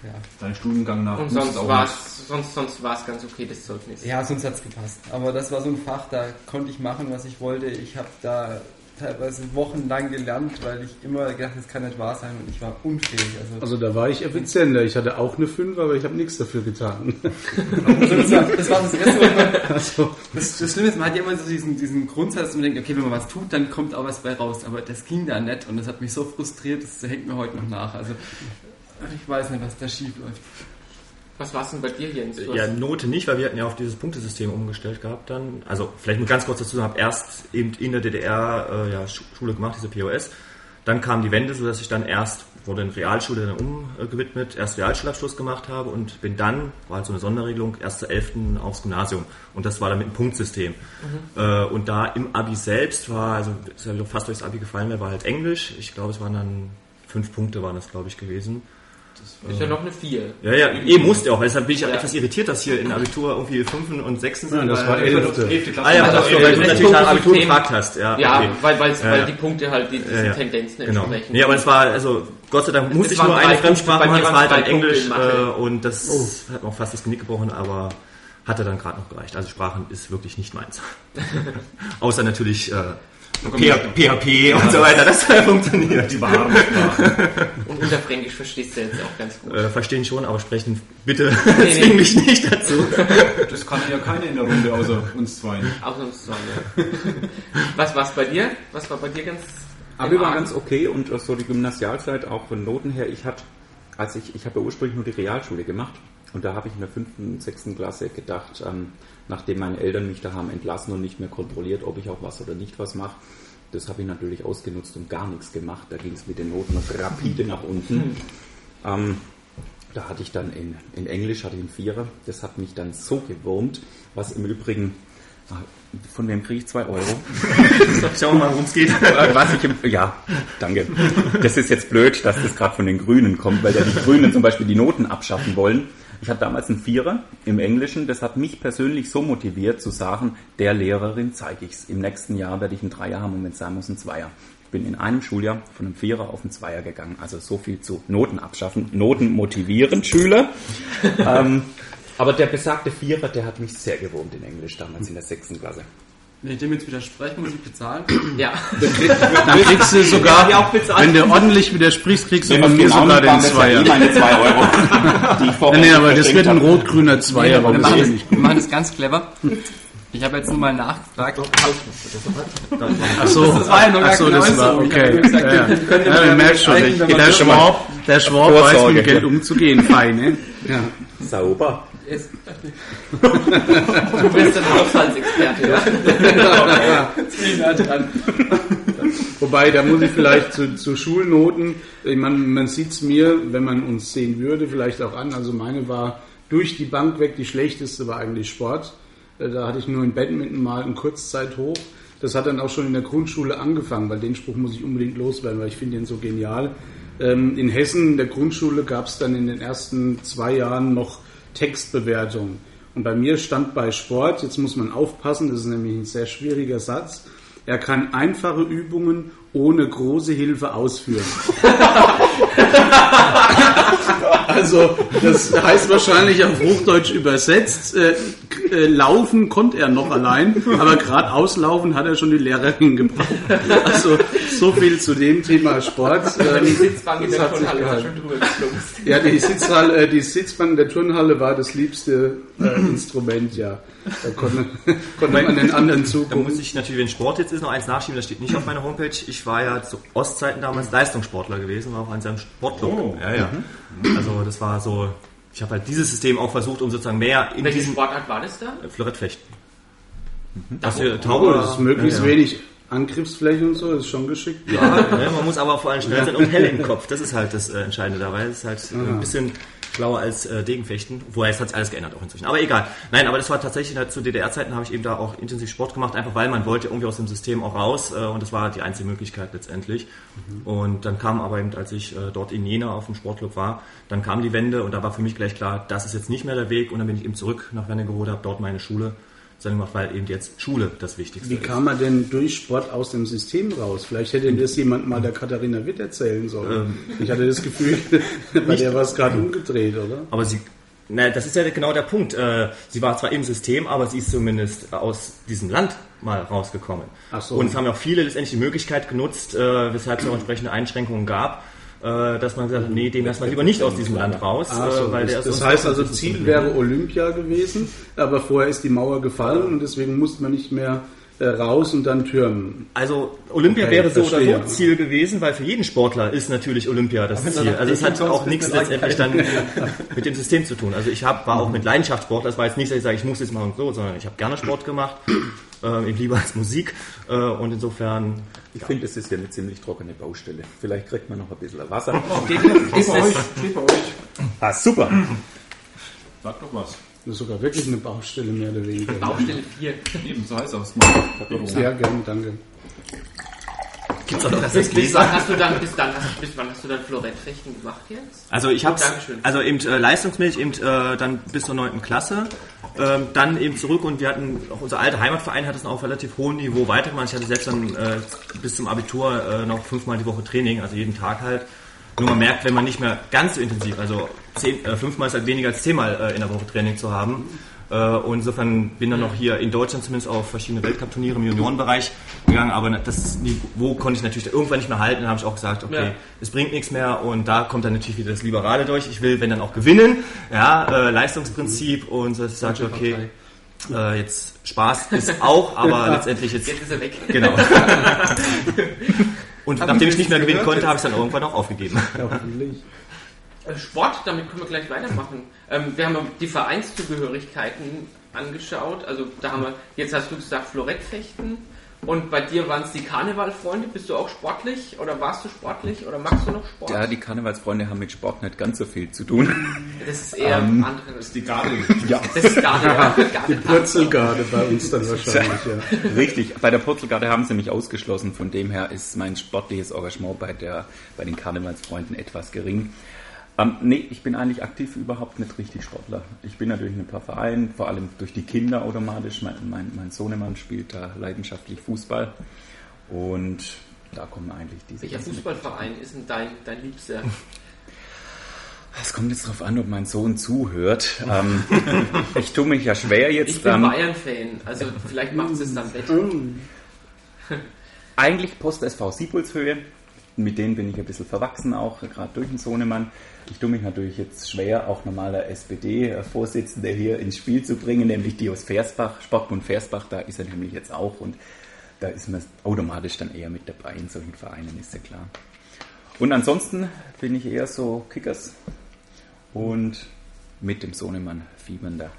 ja, Dein Studiengang nach Und sonst war es sonst, sonst war's ganz okay, das Zeugnis. ja sonst hat es gepasst. Aber das war so ein Fach, da konnte ich machen, was ich wollte. Ich habe da teilweise wochenlang gelernt, weil ich immer gedacht, das kann nicht wahr sein und ich war unfähig. Also, also da war ich effizienter. Ich hatte auch eine 5, aber ich habe nichts dafür getan. Also das, war, das war das erste Mal. Also, Das, das Schlimme ist, man hat ja immer so diesen, diesen Grundsatz, dass man denkt, okay, wenn man was tut, dann kommt auch was bei raus. Aber das ging da nicht und das hat mich so frustriert, das hängt mir heute noch nach. Also ich weiß nicht, was da schief läuft. Was war's denn bei dir, Jens? Du Ja, Note nicht, weil wir hatten ja auf dieses Punktesystem umgestellt gehabt dann. Also vielleicht nur ganz kurz dazu, habe erst eben in der DDR äh, ja, Schu- Schule gemacht, diese POS. Dann kam die Wende, sodass ich dann erst wurde in Realschule dann umgewidmet, erst Realschulabschluss gemacht habe und bin dann, war halt so eine Sonderregelung, erst zur 11. aufs Gymnasium. Und das war dann mit einem Punktsystem. Äh, und da im Abi selbst war, also ist ja fast durchs Abi gefallen, war halt Englisch. Ich glaube, es waren dann fünf Punkte waren das, glaube ich, gewesen. Ist ja noch eine 4. Ja, ja, eben musste auch, deshalb bin ich auch Ja. etwas irritiert, dass hier in Abitur irgendwie Fünfen und Sechsen sind. Nein, das war elfte. Elfte Klasse. Ah ja, Also, also, weil du das natürlich nach Abitur gefragt hast. Ja, Ja, okay. weil, Ja, weil ja. die Punkte halt die, diese Ja, ja. Tendenzen Genau. entsprechen. Nee, aber es war, also Gott sei Dank musste Es ich nur eine Fremdsprache machen, das war halt dann es Englisch äh, und das hat mir auch fast das Genick gebrochen, aber hatte dann gerade noch gereicht. Also Sprachen ist wirklich nicht meins. Außer natürlich äh, PHP und so weiter, das funktioniert. Die wahren Sprachen. Und unter Fränkisch verstehst du jetzt auch ganz gut. Äh, verstehen schon, aber sprechen bitte nee. zwing mich nicht dazu. Das kann ja keiner in der Runde außer uns zwei. Ausnahmsweise. Was war's bei dir? Was war bei dir ganz Abi im war ganz okay und so die Gymnasialzeit auch von Noten her. Ich hatte, als ich, ich habe ja ursprünglich nur die Realschule gemacht und da habe ich in der fünften, sechsten Klasse gedacht, ähm, nachdem meine Eltern mich da haben entlassen und nicht mehr kontrolliert, ob ich auch was oder nicht was mache. Das habe ich natürlich ausgenutzt und gar nichts gemacht. Da ging es mit den Noten rapide nach unten. Ähm, da hatte ich dann in, in Englisch hatte ich einen Vierer. Das hat mich dann so gewurmt, was im Übrigen, ah, von wem kriege ich zwei Euro? Schauen wir mal, worum es geht. Äh, Was ich im, ja, danke. Das ist jetzt blöd, dass das gerade von den Grünen kommt, weil ja die Grünen zum Beispiel die Noten abschaffen wollen. Ich hatte damals einen Vierer im Englischen. Das hat mich persönlich so motiviert zu sagen, der Lehrerin zeige ich's. Im nächsten Jahr werde ich einen Dreier haben und wenn es sein muss, einen Zweier. Ich bin in einem Schuljahr von einem Vierer auf einen Zweier gegangen. Also so viel zu Noten abschaffen. Noten motivieren Schüler. ähm, aber der besagte Vierer, der hat mich sehr gewurmt in Englisch damals in der sechsten Klasse. Wenn ich dem jetzt widerspreche, muss ich bezahlen. Ja. Dann kriegst du sogar, wenn du ordentlich widersprichst, kriegst du von mir sogar den Zweier. ja eh meine zwei Euro. die Nee, nee, aber das wird ein rot-grüner Zweier, weil wir, machen das, nicht wir machen das ganz clever. Ich habe jetzt nur mal nachgefragt. Ach so, Das war ja noch gar ach so, keine das war okay. gesagt, ja, ja. ja, ja du merkst schon, der, Schwab, der Schwab weiß mit Geld umzugehen, fein, ne? Ja. Sauber. Ist- Du bist ein Haushaltsexperte, ja? Wobei, da muss ich vielleicht zu, zu Schulnoten, ich meine, man sieht es mir, wenn man uns sehen würde, vielleicht auch an. Also meine war durch die Bank weg, die schlechteste war eigentlich Sport. Äh, Da hatte ich nur in Badminton mal einen Kurzzeit hoch. Das hat dann auch schon in der Grundschule angefangen, weil den Spruch muss ich unbedingt loswerden, weil ich finde den so genial. Ähm, In Hessen, in der Grundschule, gab es dann in den ersten zwei Jahren noch Textbewertung. Und bei mir stand bei Sport, jetzt muss man aufpassen, das ist nämlich ein sehr schwieriger Satz, er kann einfache Übungen ohne große Hilfe ausführen. Also, das heißt wahrscheinlich auf Hochdeutsch übersetzt, äh, äh, laufen konnte er noch allein, aber gerade auslaufen hat er schon die Lehrerin gebraucht. Also, so viel zu dem Thema Sport. Die Ähm, Sitzbank in das der Turnhalle war gehalten. schon drüber ja, die, Sitzhalle, äh, die Sitzbank in der Turnhalle war das liebste äh, Instrument, ja. Da konnte, konnte man den anderen Da zugucken. muss ich natürlich, wenn Sport jetzt ist, noch eins nachschieben, das steht nicht auf meiner Homepage. Ich war ja zu Ostzeiten damals Leistungssportler gewesen, war auch in seinem Sportclub. Oh. Ja, ja. Also das war so, ich habe halt dieses System auch versucht, um sozusagen mehr in Welche diesem Sportart war das da? Florettfechten. Das Oh, hier, Oh, Tauber, das ist möglichst ja, ja. wenig Angriffsfläche und so, das ist schon geschickt. Ja, ne, man muss aber vor allem schnell sein und hell im Kopf. Das ist halt das äh, Entscheidende dabei. Das ist halt äh, ein bisschen schlauer als äh, Degenfechten. Vorher hat sich alles geändert auch inzwischen. Aber egal. Nein, aber das war tatsächlich halt, zu DDR-Zeiten habe ich eben da auch intensiv Sport gemacht, einfach weil man wollte irgendwie aus dem System auch raus äh, und das war die einzige Möglichkeit letztendlich. Und dann kam aber eben, als ich äh, dort in Jena auf dem Sportclub war, dann kam die Wende und da war für mich gleich klar, das ist jetzt nicht mehr der Weg und dann bin ich eben zurück nach Wernigerode, habe dort meine Schule Ende gemacht, weil eben jetzt Schule das Wichtigste Wie ist. kam er denn durch Sport aus dem System raus? Vielleicht hätte das jemand mal der Katharina Witt erzählen sollen. ich hatte das Gefühl, bei der war es gerade umgedreht, oder? Aber sie, na, das ist ja genau der Punkt. Äh, sie war zwar im System, aber sie ist zumindest aus diesem Land mal rausgekommen. Ach so. Und es haben ja auch viele letztendlich die Möglichkeit genutzt, äh, weshalb es auch entsprechende Einschränkungen gab, dass man gesagt hat, nee, den lassen wir lieber nicht aus diesem Land raus, so, äh, weil der das, ist das heißt also, Ziel wäre Olympia gewesen, aber vorher ist die Mauer gefallen und deswegen musste man nicht mehr äh, raus und dann türmen. Also Olympia Okay, wäre so verstehe. oder so Ziel gewesen, weil für jeden Sportler ist natürlich Olympia das Ziel. Also es hat auch nichts letztendlich dann mit dem System zu tun. Also ich hab, war auch mit Leidenschaftssport, das war jetzt nicht, dass ich sage, ich muss jetzt machen und so, sondern ich habe gerne Sport gemacht äh, eben lieber als Musik. Äh, und insofern Ich finde, es ist ja eine ziemlich trockene Baustelle. Vielleicht kriegt man noch ein bisschen Wasser. Steht bei euch, bei euch. Ah, super. Sag doch was. Das ist sogar wirklich eine Baustelle, mehr oder weniger. Baustelle 4. Eben, so heißt das. Mal. Sehr gern, danke. Gibt's auch noch das Bis wann hast du dann, bis dann, hast, bis wann hast du dann Florettfechten gemacht jetzt? Also ich habe also eben äh, leistungsmäßig eben äh, dann bis zur 9. Klasse, ähm, dann eben zurück und wir hatten, auch unser alter Heimatverein hat es noch auf relativ hohem Niveau weitergemacht. Ich hatte selbst dann äh, bis zum Abitur äh, noch fünfmal die Woche Training, also jeden Tag halt. Nur man merkt, wenn man nicht mehr ganz so intensiv, also zehn, äh, fünfmal ist halt weniger als zehnmal äh, in der Woche Training zu haben. Äh, und insofern bin dann noch hier in Deutschland zumindest auf verschiedene Weltcup-Turniere im Juniorenbereich gegangen, aber das Niveau konnte ich natürlich irgendwann nicht mehr halten. Dann habe ich auch gesagt, okay, Ja. es bringt nichts mehr und da kommt dann natürlich wieder das Liberale durch. Ich will, wenn dann auch gewinnen, ja, äh, Leistungsprinzip und so, ich sage, okay, äh, jetzt Spaß ist auch, aber letztendlich jetzt Jetzt ist er weg. genau. und nachdem ich nicht mehr gewinnen konnte, habe ich es dann irgendwann auch aufgegeben. Ja, Sport, damit können wir gleich weitermachen. Ähm, wir haben die Vereinszugehörigkeiten angeschaut. Also da haben wir, jetzt hast du gesagt Florettfechten und bei dir waren es die Karnevalfreunde. Bist du auch sportlich oder warst du sportlich oder magst du noch Sport? Ja, die Karnevalsfreunde haben mit Sport nicht ganz so viel zu tun. das ist eher Ähm, anderes. Die Gabel. Ja, Das ist gar nicht. Die Purzelgarde bei uns dann wahrscheinlich, ja. richtig. Bei der Purzelgarde haben sie mich ausgeschlossen. Von dem her ist mein sportliches Engagement bei, der, bei den Karnevalsfreunden etwas gering. Ähm, nee, ich bin eigentlich aktiv überhaupt nicht richtig Sportler. Ich bin natürlich in ein paar Vereinen, vor allem durch die Kinder automatisch. Mein, mein, mein Sohnemann spielt da leidenschaftlich Fußball. Und da kommen eigentlich diese Welcher Fußballverein ist denn dein, dein Liebster? Es kommt jetzt darauf an, ob mein Sohn zuhört. Ähm, ich tue mich ja schwer jetzt. Ich bin ähm, Bayern-Fan, also vielleicht macht es dann wett. eigentlich Post SV Siebulshöhe. Mit denen bin ich ein bisschen verwachsen auch, gerade durch den Sohnemann. Ich tue mich natürlich jetzt schwer, auch normaler SPD-Vorsitzender hier ins Spiel zu bringen, nämlich die aus Versbach, Sportbund Versbach, da ist er nämlich jetzt auch und da ist man automatisch dann eher mit dabei in solchen Vereinen, ist ja klar. Und ansonsten bin ich eher so Kickers und mit dem Sohnemann fiebernder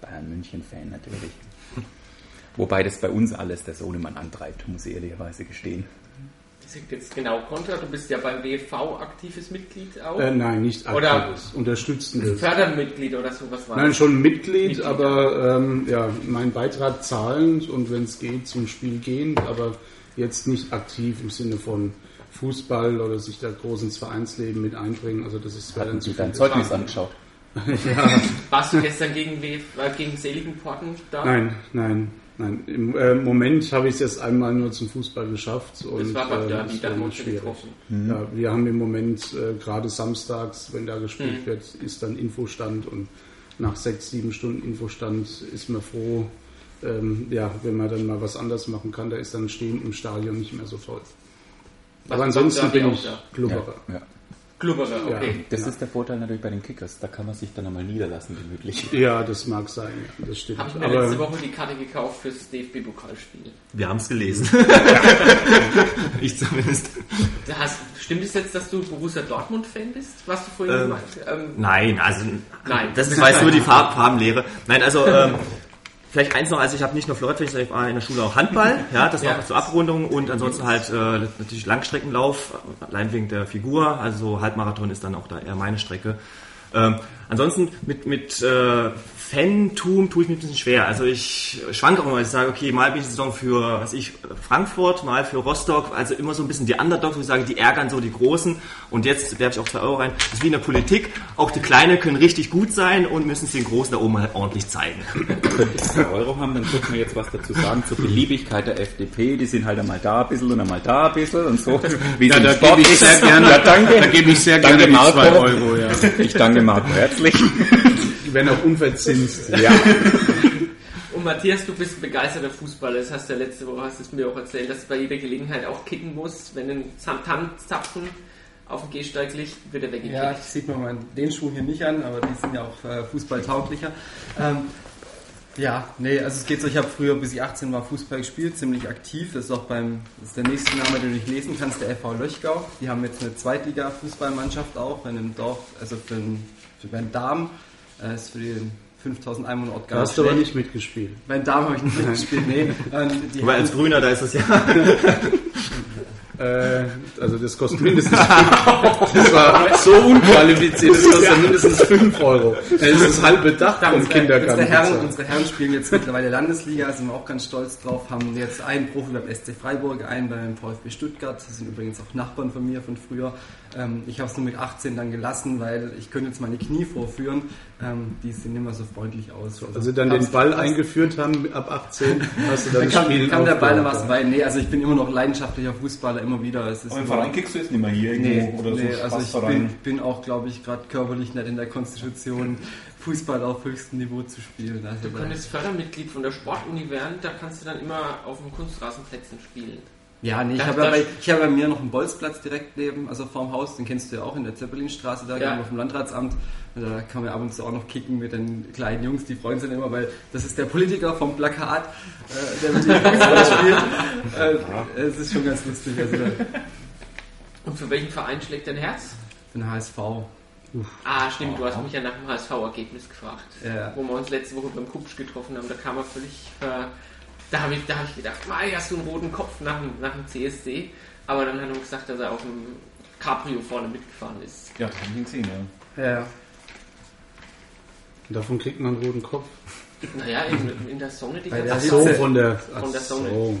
Bayern München-Fan natürlich. Wobei das bei uns alles der Sohnemann antreibt, muss ich ehrlicherweise gestehen. Jetzt genau kontra. Du bist ja beim WV aktives Mitglied auch. Äh, nein, nicht Oder- aktives, unterstützendes. Fördermitglied oder sowas war Nein, das. schon Mitglied, Mitglied. aber ähm, ja, mein Beitrag zahlend und wenn es geht, zum Spiel gehend, aber jetzt nicht aktiv im Sinne von Fußball oder sich da groß ins Vereinsleben mit einbringen. Also das ist Hatten zu Sie dein. Zeugnis angeschaut? Warst du gestern gegen, WF, äh, gegen Seligenporten da? Nein, nein, nein. Im äh, Moment habe ich es erst einmal nur zum Fußball geschafft. Und, Das war beim äh, da nicht uns schwierig. getroffen. Ja, wir haben im Moment äh, gerade samstags, wenn da gespielt Mhm. wird, ist dann Infostand und nach sechs, sieben Stunden Infostand ist man froh, ähm, ja, wenn man dann mal was anderes machen kann. Da ist dann Stehen im Stadion nicht mehr so voll. Was Aber ansonsten bin ich da? Glubberer. Ja. Glubberer, Ja. okay. Das ist der Vorteil natürlich bei den Kickers. Da kann man sich dann einmal niederlassen, gemütlich. Ja, das mag sein, ja, das stimmt. Habe ich mir letzte Woche die Karte gekauft fürs DFB-Pokalspiel. Wir haben es gelesen. ich zumindest. Hast, stimmt es jetzt, dass du Borussia Dortmund-Fan bist? Was du vorhin Ähm, gemeint ähm, Nein, also Nein. das war jetzt nur die Farb Farbenlehre. Nein, also ähm, vielleicht eins noch, also ich habe nicht nur sondern ich war in der Schule auch Handball, ja, das war Ja. zur Abrundung und ansonsten halt äh, natürlich Langstreckenlauf, allein wegen der Figur, also so Halbmarathon ist dann auch da eher meine Strecke. Ähm, ansonsten mit, mit äh, Fantum tue ich mich ein bisschen schwer. Also ich schwanke auch immer, ich sage, okay, mal bin ich die Saison für, was ich, Frankfurt, mal für Rostock, also immer so ein bisschen die Underdogs, wo ich sage, die ärgern so die Großen und jetzt werfe ich auch zwei Euro rein. Das ist wie in der Politik, auch die Kleinen können richtig gut sein und müssen es den Großen da oben halt ordentlich zeigen. Könnte ich zwei Euro haben, dann könnte man jetzt was dazu sagen zur Beliebigkeit der FDP. Die sind halt einmal da ein bisschen und einmal da ein bisschen und so. Wie Ja, da gebe ich sehr gerne- Ja, danke. da gebe ich sehr Danke, gerne die Marco. zwei Euro, ja. Ich danke Marco herzlich. Werden auch unverzinst. Ja. Und Matthias, du bist ein begeisterter Fußballer. Das hast du ja letzte Woche hast du es mir auch erzählt, dass du bei jeder Gelegenheit auch kicken musst. Wenn ein Tanzzapfen auf dem Gehsteig liegt, wird er weggekickt. Ja, das sieht man mal den Schuh hier nicht an, aber die sind ja auch äh, fußballtauglicher. Ähm, ja, nee, also es geht so, ich habe früher, bis ich 18 war, Fußball gespielt, ziemlich aktiv. Das ist auch beim, das ist der nächste Name, den du nicht lesen kannst, der FV Löchgau. Die haben jetzt eine Zweitliga-Fußballmannschaft auch, bei einem Dorf, also für, den, für beim Darm, äh, ist für den 5000 Einwohnerort Da hast du aber nicht mitgespielt. Bei den Damen habe ich nicht mitgespielt, nee. Ähm, haben- als Grüner, da ist es ja. Äh, also das kostet mindestens Das war so unqualifiziert, das kostet mindestens 5 Euro. Das ist das halbe Dach Ja, vom unsere, Kindergarten. unsere, Herren, unsere Herren spielen jetzt mittlerweile Landesliga, sind wir auch ganz stolz drauf, haben jetzt einen Profi beim SC Freiburg, einen beim VfB Stuttgart, das sind übrigens auch Nachbarn von mir von früher. Ähm, ich habe es nur mit 18 dann gelassen, weil ich könnte jetzt meine Knie vorführen, ähm, die sehen immer so freundlich aus. Also dann den Ball eingeführt haben ab 18, hast du dann Dann kam, Spiel kam der Ball da was bei. Nee, also ich bin immer noch leidenschaftlicher Fußballer, immer wieder. Es ist Aber im Verein kickst du jetzt nicht mehr hier irgendwo Nee, oder so nee also ich bin, bin auch, glaube ich, gerade körperlich nicht in der Konstitution, Fußball auf höchstem Niveau zu spielen. Also Du könntest Fördermitglied von der Sportuni werden, da kannst du dann immer auf dem Kunstrasenplätzen spielen. Ja, nee, ich habe ja, bei- ich hab bei mir noch einen Bolzplatz direkt neben, also vorm Haus, den kennst du ja auch in der Zeppelinstraße, da Ja. gegenüber vom Landratsamt. Da kann man ab und zu auch noch kicken mit den kleinen Jungs, die freuen sich dann immer, weil das ist der Politiker vom Plakat, äh, der mit dem Fußball spielt. Äh, es ist schon ganz lustig. Also Und für welchen Verein schlägt dein Herz? für den HSV. Ah, stimmt, du hast mich ja nach dem HSV-Ergebnis gefragt. Ja. Wo wir uns letzte Woche beim Kupsch getroffen haben, da kam er völlig. Äh, da habe ich, da hab ich gedacht, Mai, hast du einen roten Kopf nach dem, nach dem CSD? Aber dann hat er gesagt, dass er auf dem Cabrio vorne mitgefahren ist. Ja, das hab ich ihn gesehen, ja. Ja. Davon kriegt man einen roten Kopf. Naja, in, in der Sonne die ganze Ach so, von der, Von der ach Sonne. so.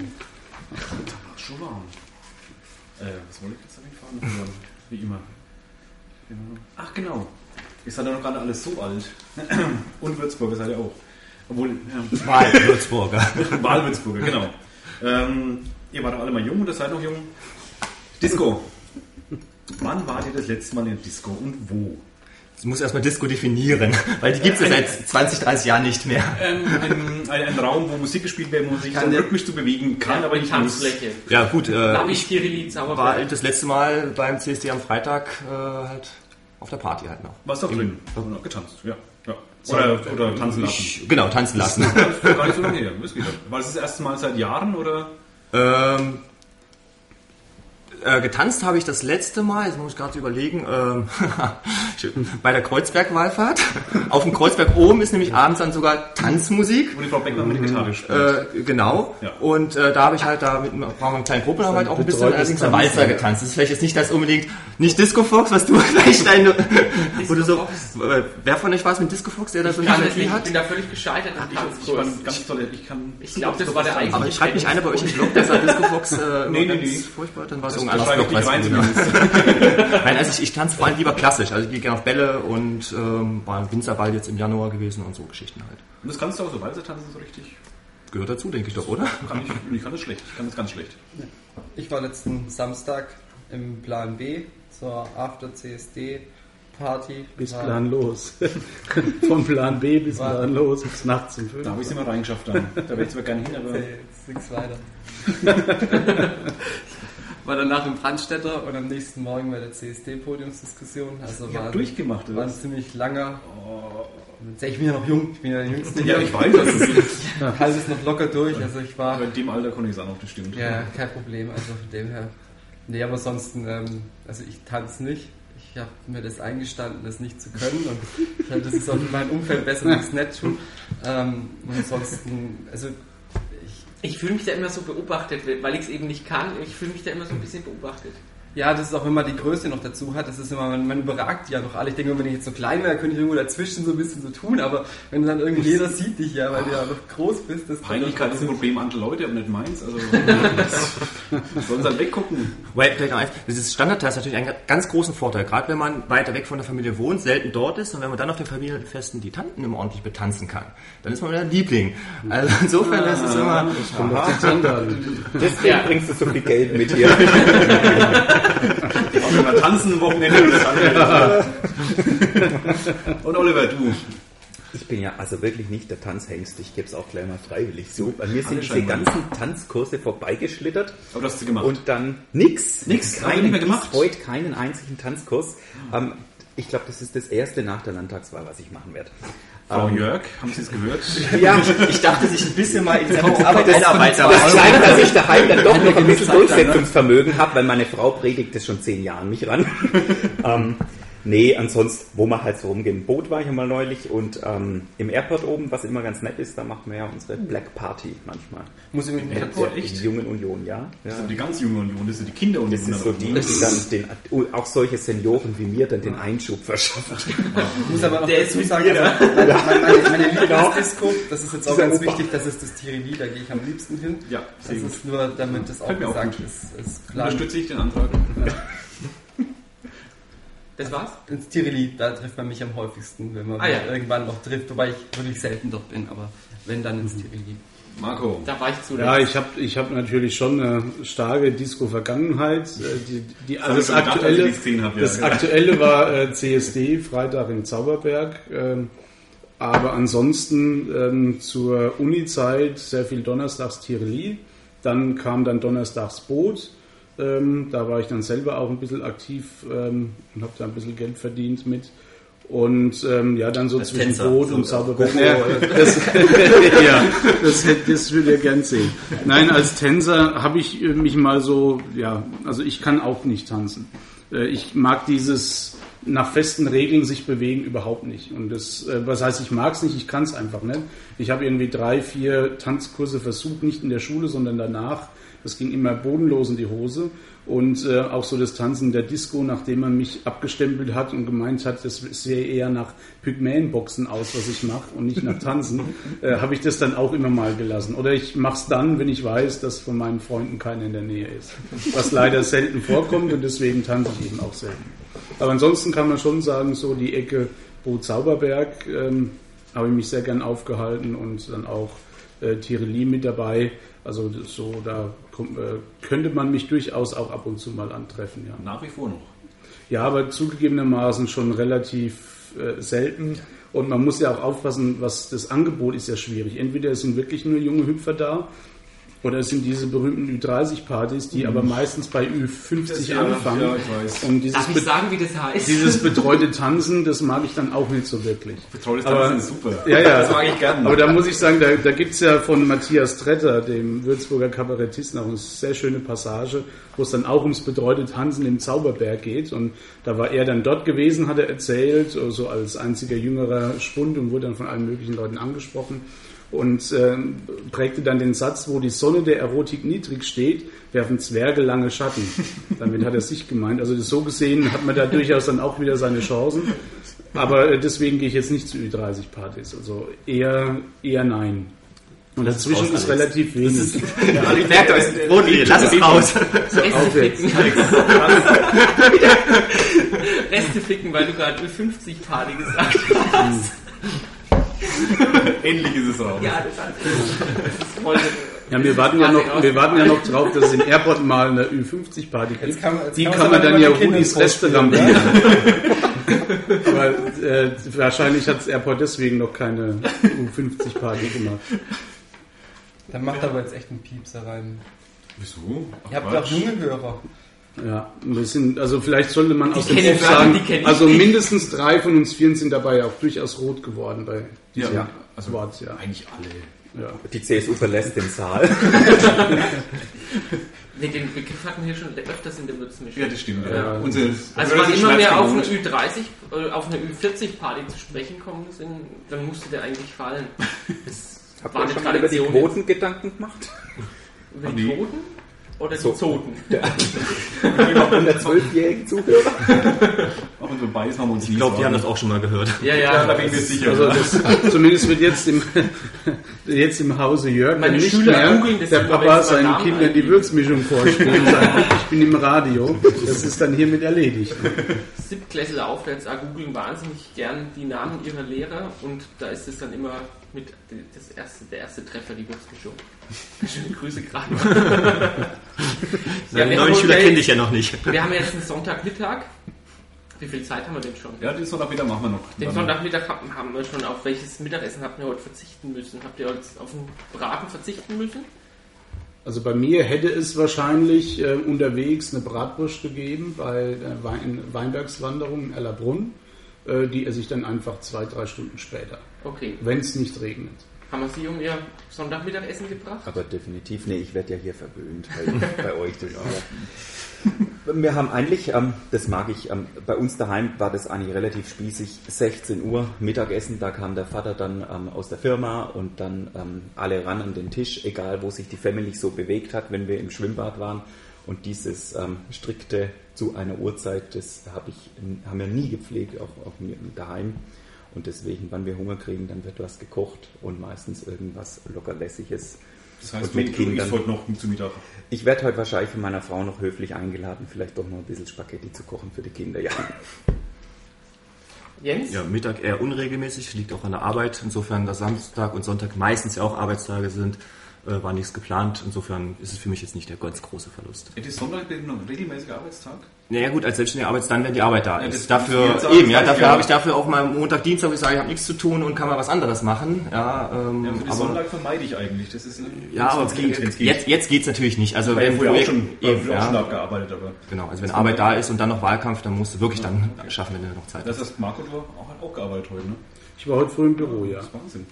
Ach, schon warm. Äh, was wollte ich jetzt damit fahren? Wie immer. Ach, genau. Ihr seid ja noch gerade alles so alt. Und Würzburger seid ihr auch. Obwohl, ja. Wahl, Würzburger. Wahlwürzburger, genau. Ähm, ihr wart doch alle mal jung oder seid noch jung. Disco. Wann wart ihr das letzte Mal in Disco und wo? Ich muss erstmal Disco definieren, weil die gibt es ja seit 20, 30 Jahren nicht mehr. Ähm, ein, ein, ein Raum, wo Musik gespielt wird, wo man sich Kann so der- rhythmisch zu bewegen kann, Ja, aber die nicht muss. Tanzfläche. Ja gut, äh, Labi, Kirillitz, war Sauerberg. das letzte Mal beim CSD am Freitag äh, halt auf der Party halt noch. Warst du auch drin? Oder getanzt, ja. Oder, oder tanzen lassen. Ich, genau, tanzen lassen. Das ist gar nicht so lange her. War das das erste Mal seit Jahren oder? ähm, äh, getanzt habe ich das letzte Mal, jetzt muss ich gerade überlegen, ähm, bei der Kreuzberg-Wallfahrt. Auf dem Kreuzberg oben ist nämlich abends dann sogar Tanzmusik. Wo die Frau Beckmann mit der Gitarre spielt. Äh, genau. Ja. Und äh, da habe ich halt da mit einer und kleinen Gruppe halt auch ein bisschen allerdings am Walzer getanzt. Das ist vielleicht jetzt nicht das unbedingt, nicht Disco Fox, was du vielleicht deine, wo du so, äh, wer von euch war es mit Disco Fox, der da so Ich, eine das Melodie nicht, ich hat? bin da völlig gescheitert im Ich war Tanzkurs. ganz toll. Ich kann. Ich glaube, das war der eigentliche Aber schreibt nicht einer bei euch im Blog, dass er Disco Fox äh, Nee, nee, ganz nee. furchtbar, dann war es Blog, ich nicht weiß. Nein, also ich, ich tanze vor allem lieber klassisch. Also ich gehe gerne auf Bälle und ähm, war im Winzerball jetzt im Januar gewesen und so Geschichten halt. Und das kannst du auch so Walzer tanzen so richtig? Gehört dazu, denke ich doch, oder? Kann ich, ich kann das schlecht. Ich kann das ganz schlecht. Ich war letzten Samstag im Plan B zur After CSD Party. Bis War- Plan los. Von Plan B bis War- Plan los, bis nachts um 5. Da habe ich es immer reingeschafft dann. Da wäre ich zwar gerne hin, aber. Jetzt nichts weiter. war danach im Brandstätter und am nächsten Morgen bei der CSD-Podiumsdiskussion. Also Ich war, durchgemacht, war oder? ein ziemlich langer. Ich bin ja noch jung, ich bin ja der Jüngste Ja, ich weiß, das ist. Halte es noch locker durch. Also ich war. Aber in dem Alter konnte ich es auch noch, das stimmt. Ja, kein Problem. Also von dem her. Nee, aber sonst, ähm, also ich tanze nicht. Ich habe mir das eingestanden, das nicht zu können. Und ich halte, das ist auch in meinem Umfeld besser, ich es nicht tue. Ähm, und ansonsten, also ich, fühle mich da immer so beobachtet, weil ich es eben nicht kann. Ich fühle mich da immer so ein bisschen beobachtet. Ja, das ist auch, wenn man die Größe noch dazu hat, das ist immer, man, man überragt ja noch alle. Ich denke, wenn ich jetzt so klein wäre, könnte ich irgendwo dazwischen so ein bisschen so tun, aber wenn dann irgendwie jeder sieht dich ja, weil du ja noch groß bist, das Peinlichkeit ist ein Problem anderer Leute, aber nicht meins. Also, sollen sie halt weggucken. Weil vielleicht noch eins, dieses Standardteil ist natürlich einen ganz großen Vorteil, gerade wenn man weiter weg von der Familie wohnt, selten dort ist und wenn man dann auf den Familienfesten die Tanten immer ordentlich betanzen kann, dann ist man wieder Liebling. Also insofern ist es immer, Kommt auf die Tante an. Deswegen bringst du so viel Geld mit hier. Auch wenn wir tanzen, Wochenende das andere. Und Oliver, du. Ich bin ja also wirklich nicht der Tanzhengst, ich gebe es auch gleich mal freiwillig so. Bei mir sind diese ganzen Tanzkurse vorbeigeschlittert Aber das hast du gemacht. und dann nix. Nix, nicht mehr gemacht. heute keinen einzigen Tanzkurs. Ähm, ich glaube, das ist das erste nach der Landtagswahl, was ich machen werde. Frau Ähm, Jörg, haben Sie es gehört? ja, ich dachte, sich ein bisschen mal in die Arbeit einarbeiten, aber das zeigt, dass ich daheim dann doch noch ein bisschen Durchsetzungsvermögen habe, weil meine Frau predigt das schon zehn Jahre mich ran. ähm, Nee, ansonsten, wo man halt so rumgehen. Im Boot war ich mal neulich und ähm, im Airport oben, was immer ganz nett ist, da machen wir ja unsere Black Party manchmal. Muss ich mit dem Ja, Airport die Jungen Union, ja. Das ja. sind die ganz junge Union, das sind die Kinderunion. Das ist so die, die dann den, oh, auch solche Senioren wie mir dann den Einschub verschaffen. Ich muss aber noch Der dazu sagen, also meine, meine, meine, Lieblingsdisco, das ist jetzt auch Dieser ganz Opa. wichtig, das ist das Tirili, da gehe ich am liebsten hin. Ja, Das gut. ist nur, damit das auch auch gesagt gut. ist, ist klar. Unterstütze ich den Antrag. Das war's? Ins Tirili, da trifft man mich am häufigsten, wenn man Ah, ja. irgendwann noch trifft, wobei ich wirklich selten dort bin, aber wenn dann ins Tirili. Marco. Da war ich zu. Ja, ich habe ich hab natürlich schon eine starke Disco-Vergangenheit. Äh, Die, die, ich das, gedacht, aktuelle, ja, das genau. aktuelle war äh, CSD, Freitag im Zauberberg. Ähm, aber ansonsten ähm, zur Uni-Zeit sehr viel Donnerstags Tireli. Dann kam dann Donnerstags Boot. Ähm, da war ich dann selber auch ein bisschen aktiv ähm, und habe da ein bisschen Geld verdient mit. Und ähm, ja, dann so Als zwischen Tänzer. Boot So, und. Zauberberg. Ja, das, ja, das, das würde ich gern sehen. Nein, als Tänzer habe ich äh, mich mal so, ja, also ich kann auch nicht tanzen. Äh, Ich mag dieses nach festen Regeln sich bewegen überhaupt nicht. Und das, äh, was heißt, ich mag es nicht, ich kann es einfach nicht. Ich habe irgendwie drei, vier Tanzkurse versucht, nicht in der Schule, sondern danach. Das ging immer bodenlos in die Hose. Und äh, auch so das Tanzen der Disco, nachdem man mich abgestempelt hat und gemeint hat, das sähe eher nach Pygmäenboxen aus, was ich mache und nicht nach Tanzen, äh, habe ich das dann auch immer mal gelassen. Oder ich mache es dann, wenn ich weiß, dass von meinen Freunden keiner in der Nähe ist. Was leider selten vorkommt und deswegen tanze ich eben auch selten. Aber ansonsten kann man schon sagen, so die Ecke Boot Zauberberg ähm, habe ich mich sehr gern aufgehalten und dann auch äh, Tireli mit dabei. Also so, da könnte man mich durchaus auch ab und zu mal antreffen. Ja, Nach wie vor noch. ja aber zugegebenermaßen schon relativ äh, selten. Und man muss ja auch aufpassen, was das Angebot ist ja schwierig. Entweder es sind wirklich nur junge Hüpfer da, oder es sind diese berühmten Ü30-Partys, die aber meistens bei Ü50 anfangen. Ja, ich weiß. Und dieses, Darf ich sagen, wie das heißt? dieses betreute Tanzen, das mag ich dann auch nicht so wirklich. Aber- Tanzen ist super. Ja, ja. Das mag ich gerne. Aber da muss ich sagen, da, da gibt es ja von Matthias Tretter, dem Würzburger Kabarettisten, auch eine sehr schöne Passage, wo es dann auch ums betreute Tanzen im Zauberberg geht. Und da war er dann dort gewesen, hat er erzählt, so als einziger jüngerer Spund und wurde dann von allen möglichen Leuten angesprochen. Und ähm, prägte dann den Satz, wo die Sonne der Erotik niedrig steht, werfen Zwerge lange Schatten. Damit hat er sich gemeint. Also das so gesehen hat man da durchaus dann auch wieder seine Chancen. Aber äh, deswegen gehe ich jetzt nicht zu Ü30-Partys. Also eher, eher nein. Und dazwischen ist relativ wenig. Ich merke, da ist Rotlinie, lass es raus. Reste aufwärts. ficken. Reste ficken, weil du gerade Ü50-Party gesagt hast. Endlich ist es raus. Ja, das, hat, das ist. Ja, wir warten ja noch, wir warten ja noch drauf, dass es in Airport mal eine Ü50-Party gibt. Kann Die kann kann man dann ja Rudis Restaurant vorspielen, Aber äh, wahrscheinlich hat Airport deswegen noch keine U50-Party gemacht. Dann macht aber jetzt echt einen Piepser rein. Wieso? Ach, Ihr habt doch junge Hörer. Ja, wir sind, also vielleicht sollte man aus dem ich, sagen, also nicht. mindestens drei von uns Vieren sind dabei auch durchaus rot geworden bei diesem Ja, also Wort. Ja. Eigentlich alle. Ja. Die CSU verlässt den Saal. Nee, den Begriff hatten wir hier schon öfters in der Würzmischung. Ja, das stimmt. Ja. Ja. Unsere Also sind immer wir auf eine schmerzgewohnt. Ü30, äh, auf eine Ü40-Party zu sprechen kommen sind, dann musste der eigentlich fallen. Das Habt war ihr eine schon mal über die Tradition. jetzt. Quoten Gedanken gemacht? Über die Nee. Oder So. die Zoten? Über 112-jährigen Zuhörer? Auch unsere Bias haben wir uns Ich glaube, die haben das auch schon mal gehört. Ja, Ja, ja. da bin ich mir sicher. Also das, zumindest wird jetzt im, jetzt im Hause Jörg Meine nicht Schüler mehr googeln das der Papa seinen Namen Kindern die. Würzmischung vorspielen und sagt, ich bin im Radio. Das ist dann hiermit erledigt. Siebtklässler aufwärts auch googeln wahnsinnig gern die Namen ihrer Lehrer und da ist es dann immer mit das erste, der erste Treffer, die Würzmischung. Schöne Grüße gerade. Ja, neuen haben Schüler kenne ich ja noch nicht. Wir haben jetzt einen Sonntagmittag. Wie viel Zeit haben wir denn schon? Ja, den Sonntagmittag machen wir noch. Den Dann- Sonntagmittag haben, wir schon. Auf welches Mittagessen habt ihr heute verzichten müssen? Habt ihr heute auf einen Braten verzichten müssen? Also bei mir hätte es wahrscheinlich äh, unterwegs eine Bratwurst gegeben bei der Wein, Weinbergswanderung in Ellerbrunn. Äh, die esse ich dann einfach zwei, drei Stunden später, Okay. wenn es nicht regnet. Haben wir Sie um Ihr Sonntagmittagessen gebracht? Aber definitiv, nee, ich werde ja hier verwöhnt bei, bei euch. Das ja. Wir haben eigentlich, ähm, das mag ich, ähm, bei uns daheim war das eigentlich relativ spießig, 16 Uhr Mittagessen, da kam der Vater dann ähm, aus der Firma und dann ähm, alle ran an den Tisch, egal wo sich die Family so bewegt hat, wenn wir im Schwimmbad waren. Und dieses ähm, strikte zu einer Uhrzeit, das hab ich, haben wir nie gepflegt, auch, auch mir daheim. Und deswegen, wenn wir Hunger kriegen, dann wird was gekocht und meistens irgendwas lockerlässiges. Das heißt, Und mit du Kindern. heute noch zu Mittag. Ich werde heute wahrscheinlich von meiner Frau noch höflich eingeladen, vielleicht doch noch ein bisschen Spaghetti zu kochen für die Kinder. Ja. Jens? Ja, Mittag eher unregelmäßig, liegt auch an der Arbeit. Insofern, da Samstag und Sonntag meistens ja auch Arbeitstage sind, äh, war nichts geplant. Insofern ist es für mich jetzt nicht der ganz große Verlust. Ja, noch ein regelmäßiger Arbeitstag? Naja gut, als selbstständiger Arbeits dann, wenn die Arbeit da Ja, ist. das- dafür, das- das- eben, ja, das- dafür ja. habe ich dafür auch mal Montag, Dienstag, wo ich sage, ich habe nichts zu tun und kann mal was anderes machen. Ja, ähm, Ja, für den aber, Sonntag vermeide ich eigentlich. Das ist ja, aber geht, geht. jetzt, jetzt geht's natürlich nicht. Also Ich habe ja wenn vorher auch schon, eben, früher auch schon ja, abgearbeitet, aber genau, also wenn Arbeit da ist und dann noch Wahlkampf, dann musst du wirklich dann schaffen, wenn du noch Zeit das hast. ist Marco, du auch, auch gearbeitet heute, ne? Ich war heute früh im Büro, ja. Das ist Wahnsinn.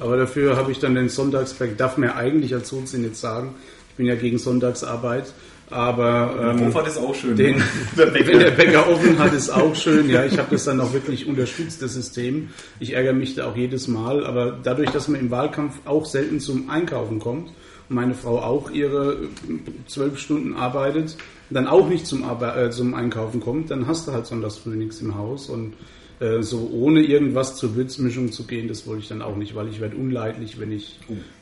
Aber dafür habe ich dann den Sonntagsberg, darf mir eigentlich als Sozi nicht sagen. Ich bin ja gegen Sonntagsarbeit. Aber ähm, Hof hat es auch schön. den, ne? Der wenn der Bäcker. Bäcker offen hat, ist auch schön. Ja, ich habe das dann auch wirklich unterstützt, das System. Ich ärgere mich da auch jedes Mal. Aber dadurch, dass man im Wahlkampf auch selten zum Einkaufen kommt und meine Frau auch ihre äh, zwölf Stunden arbeitet, dann auch nicht zum, Arbe äh, zum Einkaufen kommt, dann hast du halt sonntags früh nichts im Haus. Und äh, so ohne irgendwas zur Würzmischung zu gehen, das wollte ich dann auch nicht, weil ich werde unleidlich, wenn ich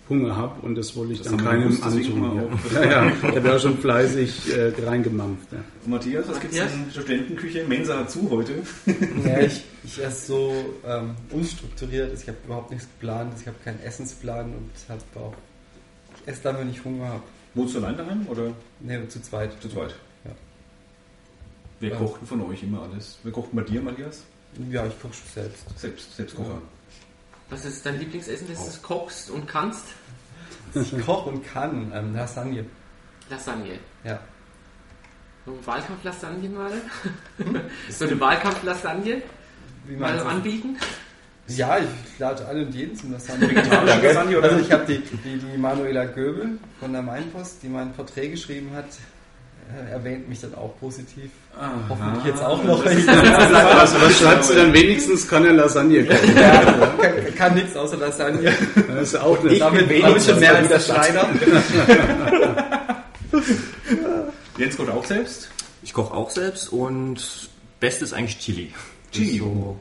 Hunger habe und das wollte ich dann haben wir keinem antun. Ja. Ja, ja, ich habe ja schon fleißig äh, reingemampft. Ja. Matthias, was gibt's Matthias? in der Studentenküche? Mensa hat zu heute. Ja, ich, ich esse so ähm, unstrukturiert, ich habe überhaupt nichts geplant, ich habe keinen Essensplan und habe auch. Ich esse dann, wenn ich Hunger habe. Wohnst du allein daheim oder Ne, zu zweit. zu zweit? Ja. Wer Ja. kocht von euch immer alles? Wer kocht bei dir, Matthias? Ja, ich koche schon selbst. Selbst, Selbstkocher. Was ist dein Lieblingsessen, das du kochst und kannst? Ich koche und kann. Ähm, Lasagne. Lasagne. Ja. So eine Wahlkampflasagne mal? so eine Wahlkampflasagne Wie mal du? anbieten? Ja, ich lade alle und jeden zum Lasagne. Lasagne oder? Also ich habe die, die, die Manuela Göbel von der Mainpost, die mein Porträt geschrieben hat, erwähnt mich dann auch positiv. Hoffentlich jetzt auch noch. Also was schreibst du dann wenigstens, kann er Lasagne kochen? ja, kann, kann nichts außer Lasagne. Das ist auch eine Damit habe ich schon mehr als der Schneider. Jens kocht auch selbst? Ich koche auch selbst und Beste ist eigentlich Chili. Das Chili. So,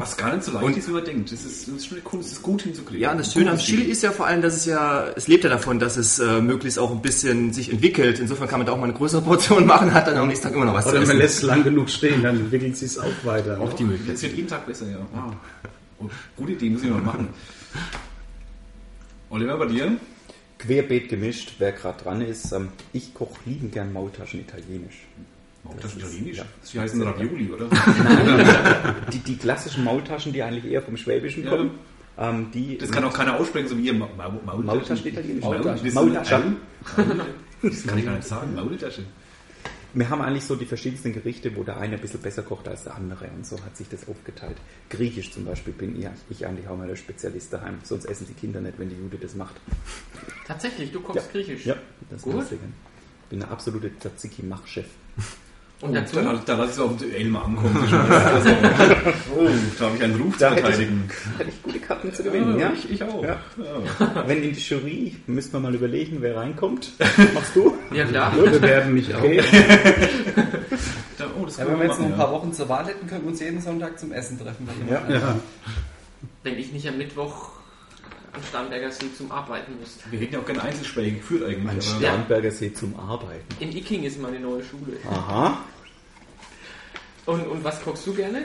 Was gar nicht so leicht Und- ist, wie man denkt. Das ist, das ist schon eine Kunst, das ist gut hinzukriegen. Ja, und das Schöne am Chili ist ja vor allem, dass es ja, es lebt ja davon, dass es äh, möglichst auch ein bisschen sich entwickelt. Insofern kann man da auch mal eine größere Portion machen, hat dann am nächsten Tag immer noch was Oder zu man essen. lässt es lang genug stehen, dann entwickelt sich es auch weiter. Auch die Möglichkeit. Das wird jeden Tag besser, ja. Ah. Oh, gute Idee, muss ich mal machen. Oliver, bei dir? Querbeet gemischt, wer gerade dran ist. Ähm, ich koche lieben gern Maultaschen italienisch. Das ist ist- italienisch. ja. Sie heißen Ravioli, oder? Die, die klassischen Maultaschen, die eigentlich eher vom Schwäbischen Ja. kommen, ähm, die Das kann auch keiner aussprechen, so wie ihr Ma Ma Maultaschen. Maultaschen italienisch. Maultaschen. Maultaschen. Das kann ich gar nicht sagen. Maultasche. Wir haben eigentlich so die verschiedensten Gerichte, wo der eine ein bisschen besser kocht als der andere und so hat sich das aufgeteilt. Griechisch zum Beispiel bin ich, ich eigentlich auch mal der Spezialist daheim, sonst essen die Kinder nicht, wenn die Jude das macht. Tatsächlich, du kochst griechisch. Ja, das Gut. Ich bin der absolute Tzatziki-Machchef. Und dazu? Da, da lasse ich es auf dem Duell mal ankommen. Oh, da habe ich einen Ruf zu Da hätte ich- verteidigen. Hätte ich gute Karten zu Ja, gewinnen, ja? Ich, ich auch. Ja. Ja. Wenn in die Jury, müssen wir mal überlegen, wer reinkommt. Machst du? Ja klar. Bewerben mich auch. Da, oh, das Ja, können wenn wir jetzt noch ein paar Wochen zur Wahl hätten, könnten wir uns jeden Sonntag zum Essen treffen. Bei jemandem. Ja. Wenn ich nicht am Mittwoch am Starnberger See zum Arbeiten müsste. Wir hätten ja auch gerne Einzelgespräche geführt eigentlich. Aber- Starnberger See zum Arbeiten. In Icking ist meine neue Schule. Aha. Und, und was kochst du gerne?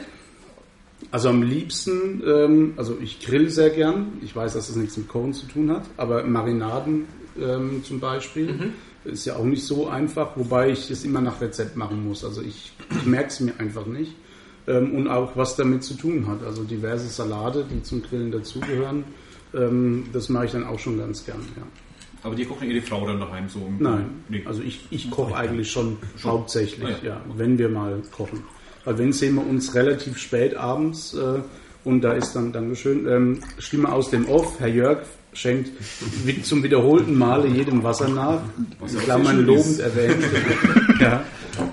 Also am liebsten, ähm, also ich grill sehr gern. Ich weiß, dass das nichts mit Kochen zu tun hat, aber Marinaden ähm, zum Beispiel ist ja auch nicht so einfach, wobei ich es immer nach Rezept machen muss. Also ich, ich merke es mir einfach nicht. Ähm, und auch was damit zu tun hat. Also diverse Salate, die zum Grillen dazugehören, ähm, das mache ich dann auch schon ganz gern. Ja. Aber die kocht ihre Frau dann daheim so? Nein, Nee. also ich, ich koche eigentlich schon, hauptsächlich, Ah, ja. ja, wenn wir mal kochen. Weil wenn sehen wir uns relativ spät abends äh, Und da ist dann, Dankeschön, ähm, Stimme aus dem Off, Herr Jörg schenkt zum wiederholten Male jedem Wasser nach, in Klammern lobend erwähnt. ja.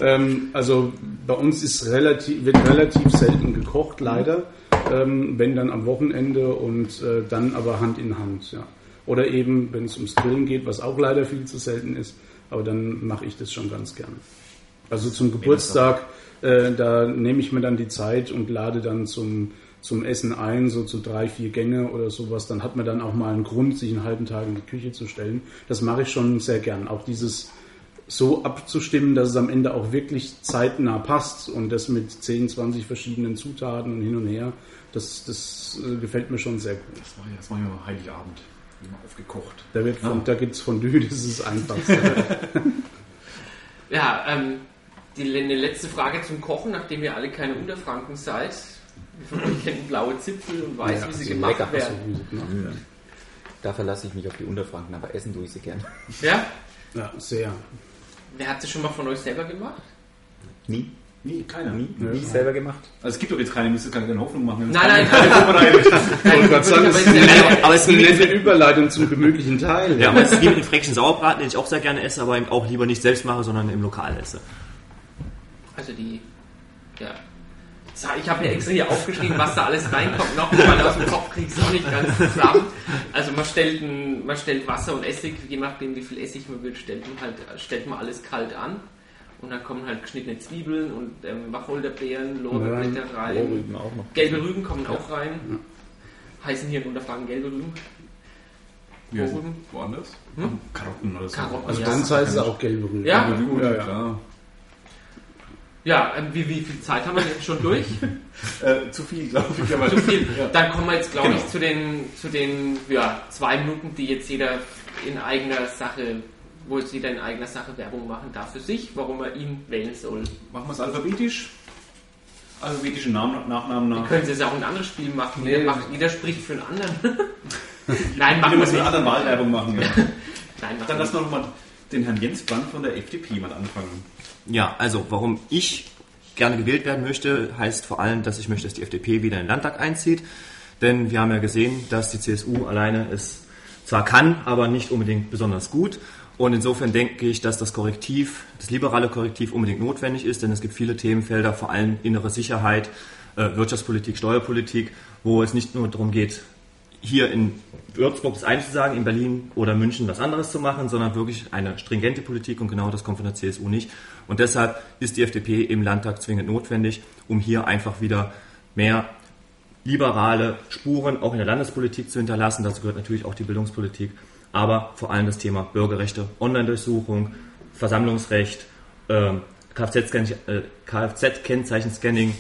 ähm, also bei uns ist relativ, wird relativ selten gekocht, leider. Ähm, wenn dann am Wochenende und äh, dann aber Hand in Hand. Ja. Oder eben, wenn es ums Grillen geht, was auch leider viel zu selten ist, aber dann mache ich das schon ganz gern. Also zum Geburtstag, äh, da nehme ich mir dann die Zeit und lade dann zum, zum Essen ein, so zu drei, vier Gänge oder sowas. Dann hat man dann auch mal einen Grund, sich einen halben Tag in die Küche zu stellen. Das mache ich schon sehr gern. Auch dieses so abzustimmen, dass es am Ende auch wirklich zeitnah passt und das mit 10, 20 verschiedenen Zutaten und hin und her, das, das äh, gefällt mir schon sehr gut. Das war ja, das war ja Heiligabend. Immer aufgekocht. Da, wird von, Ah. da gibt es Fondue, das ist das Einfachste. Ja, ähm, die, eine letzte Frage zum Kochen, nachdem ihr alle keine Unterfranken seid. Von euch kennt blaue Zipfel und weiß, Ja, wie sie so gemacht lecker. werden. So gemacht werden. Da verlasse ich mich auf die Unterfranken, aber essen tue ich sie gern. Ja? Ja, sehr. Wer hat das schon mal von euch selber gemacht? Nie, Nie, keiner. nie, Ja. nie selber gemacht. Also es gibt doch jetzt keine, müsste keine Hoffnung machen. Nein, nein, keine gerade sagen, das ist eine aber es ist eine nette Überleitung zum gemütlichen Teil. Ja, aber es mit dem fränkischen Sauerbraten, den ich auch sehr gerne esse, aber eben auch lieber nicht selbst mache, sondern im Lokal esse. Also die, ja. Ich habe mir extra hier aufgeschrieben, was da alles reinkommt. Noch weil aus dem Kopf ich es auch nicht ganz zusammen. Also man stellt, ein, man stellt Wasser und Essig, je nachdem wie viel Essig man will, stellt man halt stellt man alles kalt an. Und dann kommen halt geschnittene Zwiebeln und ähm, Wacholderbeeren, Lorbeerblätter rein. Rohrrüben auch noch. Gelbe Rüben kommen auch rein. Heißen hier in Unterfragen gelbe Rüben. Ja, Rohrrüben. woanders? Hm? Karotten oder so. Karotten, Also ja. bei uns heißt es auch gelbe Rüben. Ja? Ja, gut, Ja, ja. klar. Ja, ähm, wie, wie viel Zeit haben wir jetzt schon durch? Äh, zu viel, glaube ich. Aber Zu viel. Ja. Dann kommen wir jetzt, glaube Genau. ich, zu den, zu den ja, zwei Minuten, die jetzt jeder in eigener Sache, wo jetzt jeder in eigener Sache Werbung machen darf für sich, warum er ihn wählen soll. Machen wir es alphabetisch? Alphabetische Namen, Nachnamen nach. Können Sie es auch ein anderes Spiel machen? Nee. Jeder, macht, jeder spricht für einen anderen. Nein, Wir machen wir müssen nicht. eine andere Wahlwerbung machen. Ja. Nein, machen Dann wir wir noch mal den Herrn Jens Brandt von der FDP mal anfangen. Ja, also warum ich gerne gewählt werden möchte, heißt vor allem, dass ich möchte, dass die FDP wieder in den Landtag einzieht. Denn wir haben ja gesehen, dass die CSU alleine es zwar kann, aber nicht unbedingt besonders gut. Und insofern denke ich, dass das Korrektiv, das liberale Korrektiv unbedingt notwendig ist, denn es gibt viele Themenfelder, vor allem innere Sicherheit, äh, Wirtschaftspolitik, Steuerpolitik, wo es nicht nur darum geht, hier in Würzburg das eine zu sagen, in Berlin oder München was anderes zu machen, sondern wirklich eine stringente Politik und genau das kommt von der CSU nicht. Und deshalb ist die FDP im Landtag zwingend notwendig, um hier einfach wieder mehr liberale Spuren auch in der Landespolitik zu hinterlassen. Dazu gehört natürlich auch die Bildungspolitik, aber vor allem das Thema Bürgerrechte, Online-Durchsuchung, Versammlungsrecht, ähm, äh, Kfz-Kennzeichen-Scanning.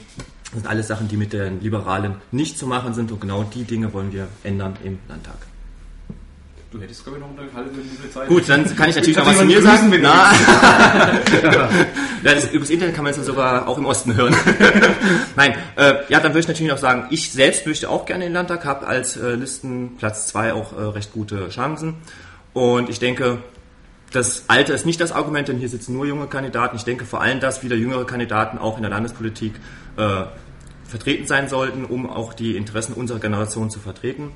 Das sind alles Sachen, die mit den Liberalen nicht zu machen sind und genau die Dinge wollen wir ändern im Landtag. Du hättest, glaube ich, noch eine halbe Minute Zeit. Gut, dann kann ich natürlich noch Kannst was zu mir sagen. Na, ja, das, übers Internet kann man es sogar auch im Osten hören. Nein, äh, ja, dann würde ich natürlich noch sagen, ich selbst möchte auch gerne in den Landtag, habe als äh, Listenplatz 2 auch äh, recht gute Chancen. Und ich denke, das Alter ist nicht das Argument, denn hier sitzen nur junge Kandidaten. Ich denke vor allem, dass wieder jüngere Kandidaten auch in der Landespolitik äh, vertreten sein sollten, um auch die Interessen unserer Generation zu vertreten.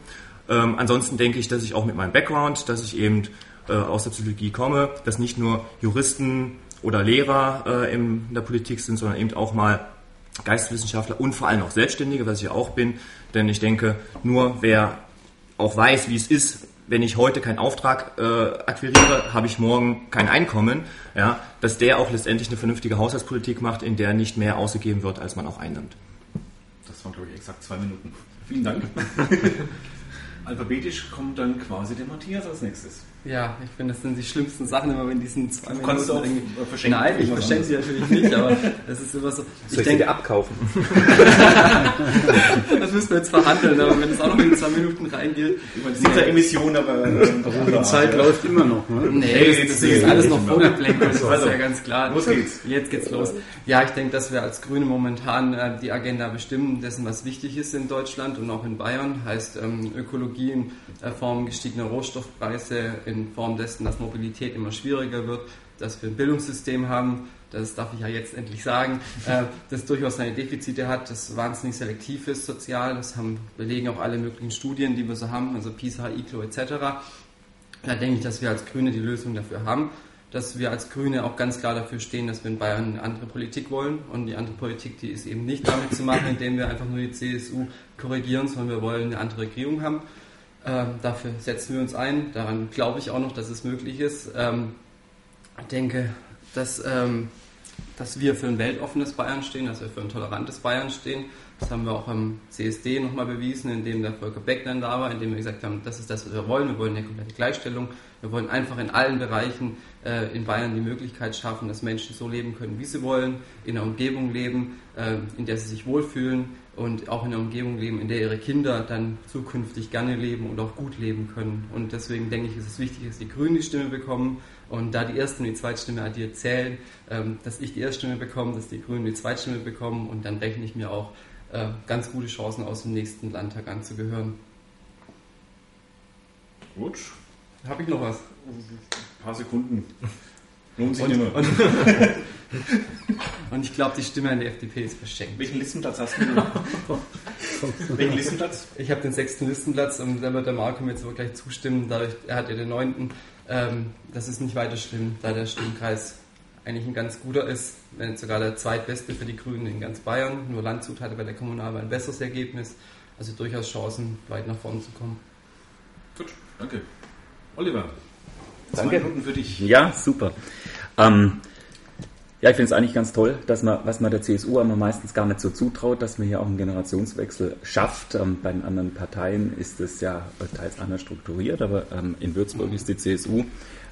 Ähm, ansonsten denke ich, dass ich auch mit meinem Background, dass ich eben äh, aus der Psychologie komme, dass nicht nur Juristen oder Lehrer äh, in der Politik sind, sondern eben auch mal Geisteswissenschaftler und vor allem auch Selbstständige, was ich auch bin. Denn ich denke, nur wer auch weiß, wie es ist, wenn ich heute keinen Auftrag äh, akquiriere, habe ich morgen kein Einkommen, ja, dass der auch letztendlich eine vernünftige Haushaltspolitik macht, in der nicht mehr ausgegeben wird, als man auch einnimmt. Das waren, glaube ich, exakt zwei Minuten. Vielen Dank. Alphabetisch kommt dann quasi der Matthias als nächstes. Ja, ich finde, das sind die schlimmsten Sachen immer, wenn diesen zwei Du kannst auch irgendwie- äh, verschenken. Nein, ich verschenke sie natürlich nicht, aber es ist immer so. Soll Ich ich denke, abkaufen? das müssen wir jetzt verhandeln, aber wenn es auch noch in zwei Minuten reingeht. Nicht der Emission, aber äh, Die Zeit läuft immer noch. Ne? Nee, Hey, das, das ist ist es alles noch mehr. vorgeplänkelt, das Also, ist ja ganz klar. los geht's. Jetzt geht's los. Ja, ich denke, dass wir als Grüne momentan äh, die Agenda bestimmen, dessen, was wichtig ist in Deutschland und auch in Bayern. Heißt ähm, Ökologie in äh, Form gestiegener Rohstoffpreise, in Form dessen, dass Mobilität immer schwieriger wird, dass wir ein Bildungssystem haben, das darf ich ja jetzt endlich sagen, äh, das durchaus seine Defizite hat, das wahnsinnig selektiv ist sozial, das haben, belegen auch alle möglichen Studien, die wir so haben, also PISA, ICLO etc. Da denke ich, dass wir als Grüne die Lösung dafür haben, dass wir als Grüne auch ganz klar dafür stehen, dass wir in Bayern eine andere Politik wollen und die andere Politik, die ist eben nicht damit zu machen, indem wir einfach nur die CSU korrigieren, sondern wir wollen eine andere Regierung haben. Ähm, dafür setzen wir uns ein. Daran glaube ich auch noch, dass es möglich ist. Ähm, ich denke, dass, ähm, dass wir für ein weltoffenes Bayern stehen, dass wir für ein tolerantes Bayern stehen. Das haben wir auch am CSD nochmal bewiesen, indem der Volker Beckmann da war, indem wir gesagt haben, das ist das, was wir wollen. Wir wollen eine komplette Gleichstellung. Wir wollen einfach in allen Bereichen äh, in Bayern die Möglichkeit schaffen, dass Menschen so leben können, wie sie wollen, in einer Umgebung leben, äh, in der sie sich wohlfühlen und auch in einer Umgebung leben, in der ihre Kinder dann zukünftig gerne leben und auch gut leben können. Und deswegen denke ich, ist es wichtig, dass die Grünen die Stimme bekommen und da die erste und die zweite Stimme addiert zählen, ähm, dass ich die erste Stimme bekomme, dass die Grünen die zweite Stimme bekommen und dann rechne ich mir auch äh, ganz gute Chancen aus dem nächsten Landtag anzugehören. Gut, Habe ich noch was? ein paar Sekunden. Lohnt sich Und, nicht mehr. und, und ich glaube, die Stimme an die FDP ist verschenkt. Welchen Listenplatz hast du? Welchen Listenplatz? Ich habe den sechsten Listenplatz und da wird der Marco mir jetzt aber gleich zustimmen. Dadurch, er hat ja den neunten. Ähm, das ist nicht weiter schlimm, da der Stimmkreis eigentlich ein ganz guter ist, wenn nicht sogar der zweitbeste für die Grünen in ganz Bayern. Nur Landshut hatte bei der Kommunalwahl ein besseres Ergebnis. Also durchaus Chancen, weit nach vorne zu kommen. Gut, danke. Oliver, Danke. zwei Minuten für dich. Ja, super. Ähm, ja, ich finde es eigentlich ganz toll, dass man, was man der CSU aber meistens gar nicht so zutraut, dass man hier auch einen Generationswechsel schafft. Ähm, bei den anderen Parteien ist es ja teils anders strukturiert, aber ähm, in Würzburg ist die CSU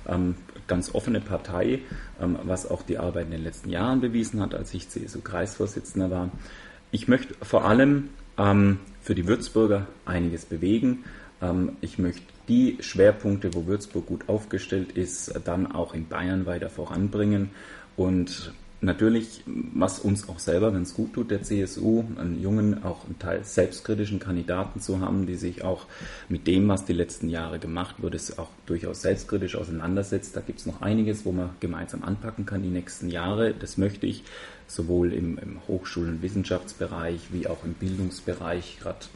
ähm, ganz offene Partei, ähm, was auch die Arbeit in den letzten Jahren bewiesen hat, als ich CSU-Kreisvorsitzender war. Ich möchte vor allem ähm, für die Würzburger einiges bewegen. Ähm, ich möchte die Schwerpunkte, wo Würzburg gut aufgestellt ist, dann auch in Bayern weiter voranbringen. Und natürlich, was uns auch selber, es gut tut, der CSU, einen jungen, auch einen Teil selbstkritischen Kandidaten zu haben, die sich auch mit dem, was die letzten Jahre gemacht wurde, auch durchaus selbstkritisch auseinandersetzt. Da gibt es noch einiges, wo man gemeinsam anpacken kann die nächsten Jahre. Das möchte ich sowohl im, im Hochschul- und Wissenschaftsbereich wie auch im Bildungsbereich, gerade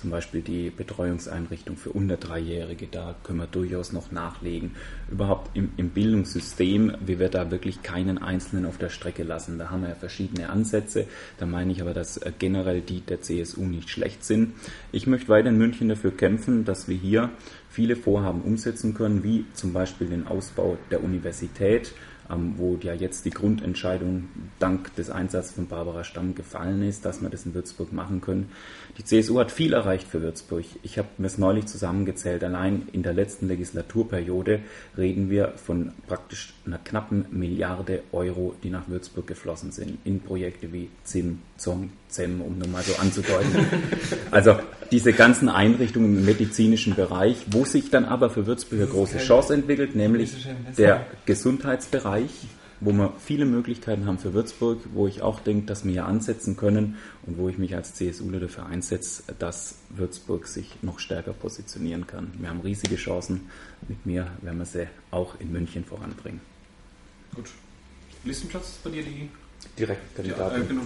zum Beispiel die Betreuungseinrichtung für unter Dreijährige, da können wir durchaus noch nachlegen. Überhaupt im, im Bildungssystem, wir da wirklich keinen Einzelnen auf der Strecke lassen. Da haben wir ja verschiedene Ansätze. Da meine ich aber, dass äh, generell die der CSU nicht schlecht sind. Ich möchte weiter in München dafür kämpfen, dass wir hier viele Vorhaben umsetzen können, wie zum Beispiel den Ausbau der Universität, ähm, wo ja jetzt die Grundentscheidung dank des Einsatzes von Barbara Stamm gefallen ist, dass wir das in Würzburg machen können. Die CSU hat viel erreicht für Würzburg. Ich habe mir es neulich zusammengezählt. Allein in der letzten Legislaturperiode reden wir von praktisch einer knappen Milliarde Euro, die nach Würzburg geflossen sind, in Projekte wie ZIM, ZOM, ZEM, um nur mal so anzudeuten. Also diese ganzen Einrichtungen im medizinischen Bereich, wo sich dann aber für Würzburg eine große Chance entwickelt, nämlich der Gesundheitsbereich, wo wir viele Möglichkeiten haben für Würzburg, wo ich auch denke, dass wir hier ansetzen können und wo ich mich als CSUler dafür einsetze, dass Würzburg sich noch stärker positionieren kann. Wir haben riesige Chancen. Mit mir werden wir sie auch in München voranbringen. Gut. Listenplatz bei dir die? Direkt Ja, äh, genau,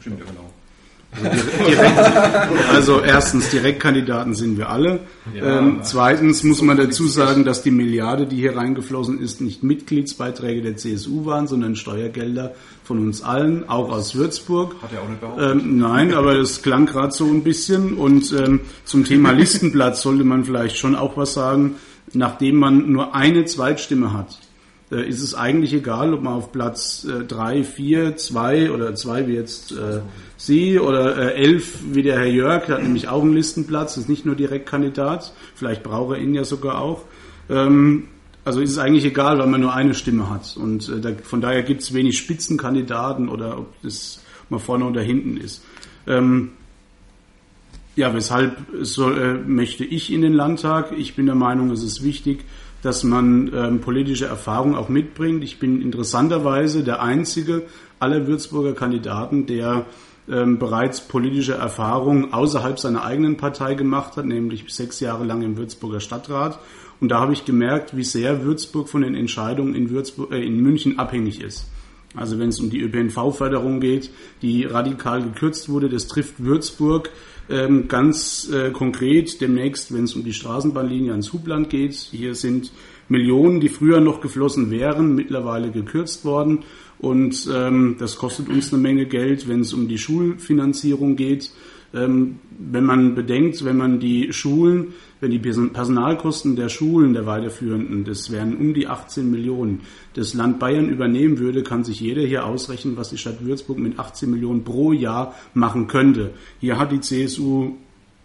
stimmt, ja, genau. Also erstens, Direktkandidaten sind wir alle. Ja, ähm, zweitens muss man dazu sagen, dass die Milliarde, die hier reingeflossen ist, nicht Mitgliedsbeiträge der CSU waren, sondern Steuergelder von uns allen, auch aus Würzburg. Hat er auch nicht behauptet. Ähm, nein, aber das klang gerade so ein bisschen. Und ähm, zum Thema Listenplatz sollte man vielleicht schon auch was sagen. Nachdem man nur eine Zweitstimme hat, äh, ist es eigentlich egal, ob man auf Platz 3, 4, 2 oder 2 wie jetzt äh, Sie oder 11 wie der Herr Jörg, der hat nämlich auch einen Listenplatz, ist nicht nur Direktkandidat, vielleicht braucht er ihn ja sogar auch. Ähm, also ist es eigentlich egal, weil man nur eine Stimme hat. Und äh, da, von daher gibt es wenig Spitzenkandidaten oder ob das mal vorne oder hinten ist. Ähm, ja, weshalb soll, äh, möchte ich in den Landtag? Ich bin der Meinung, es ist wichtig, dass man ähm, politische Erfahrung auch mitbringt. Ich bin interessanterweise der einzige aller Würzburger Kandidaten, der ähm, bereits politische Erfahrung außerhalb seiner eigenen Partei gemacht hat, nämlich sechs Jahre lang im Würzburger Stadtrat. Und da habe ich gemerkt, wie sehr Würzburg von den Entscheidungen in, Würzburg, äh, in München abhängig ist. Also wenn es um die ÖPNV-Förderung geht, die radikal gekürzt wurde, das trifft Würzburg ähm, ganz äh, konkret demnächst, wenn es um die Straßenbahnlinie ans Hubland geht. Hier sind Millionen, die früher noch geflossen wären, mittlerweile gekürzt worden. Und ähm, das kostet uns eine Menge Geld, wenn es um die Schulfinanzierung geht. Ähm, wenn man bedenkt, wenn man die Schulen, wenn die Person- Personalkosten der Schulen der weiterführenden, das wären um die 18 Millionen, das Land Bayern übernehmen würde, kann sich jeder hier ausrechnen, was die Stadt Würzburg mit 18 Millionen pro Jahr machen könnte. Hier hat die CSU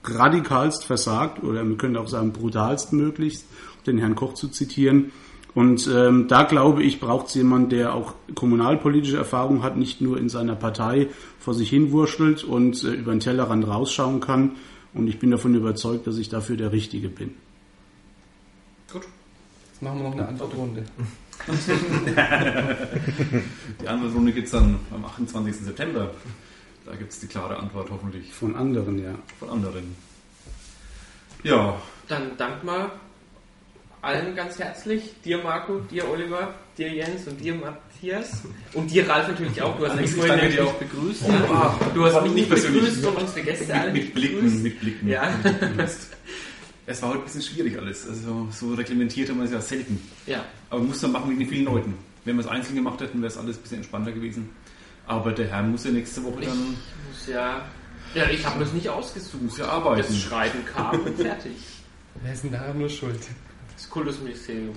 radikalst versagt, oder man könnte auch sagen brutalst möglichst, den Herrn Koch zu zitieren. Und ähm, da glaube ich, braucht es jemand, der auch kommunalpolitische Erfahrung hat, nicht nur in seiner Partei vor sich hin wurschtelt und äh, über den Tellerrand rausschauen kann. Und ich bin davon überzeugt, dass ich dafür der Richtige bin. Gut. Jetzt machen wir noch eine Antwortrunde. Die andere Runde gibt es dann am 28. September. Da gibt es die klare Antwort hoffentlich Von anderen, ja. von anderen. Ja, Dann dank mal allen ganz herzlich. Dir Marco, dir Oliver, dir Jens und dir Matthias. Und dir Ralf natürlich auch. Du hast mich Ich vorhin nämlich dir auch. begrüßt. Ja. Du hast mich ich nicht begrüßt, sondern unsere Gäste alle mit, mit Blicken, begrüßt. mit Blicken. Ja. Es war heute ein bisschen schwierig alles. Also so reglementiert haben wir es ja selten. Ja. Aber muss man machen wegen den vielen Leuten. Wenn wir es einzeln gemacht hätten, wäre es alles ein bisschen entspannter gewesen. Aber der Herr muss ja nächste Woche Ich dann muss ja. Ja, ich habe das nicht ausgesucht. muss ja arbeiten. Das Schreiben kam und fertig. Wer ist denn daran nur schuld? Das Kultusministerium.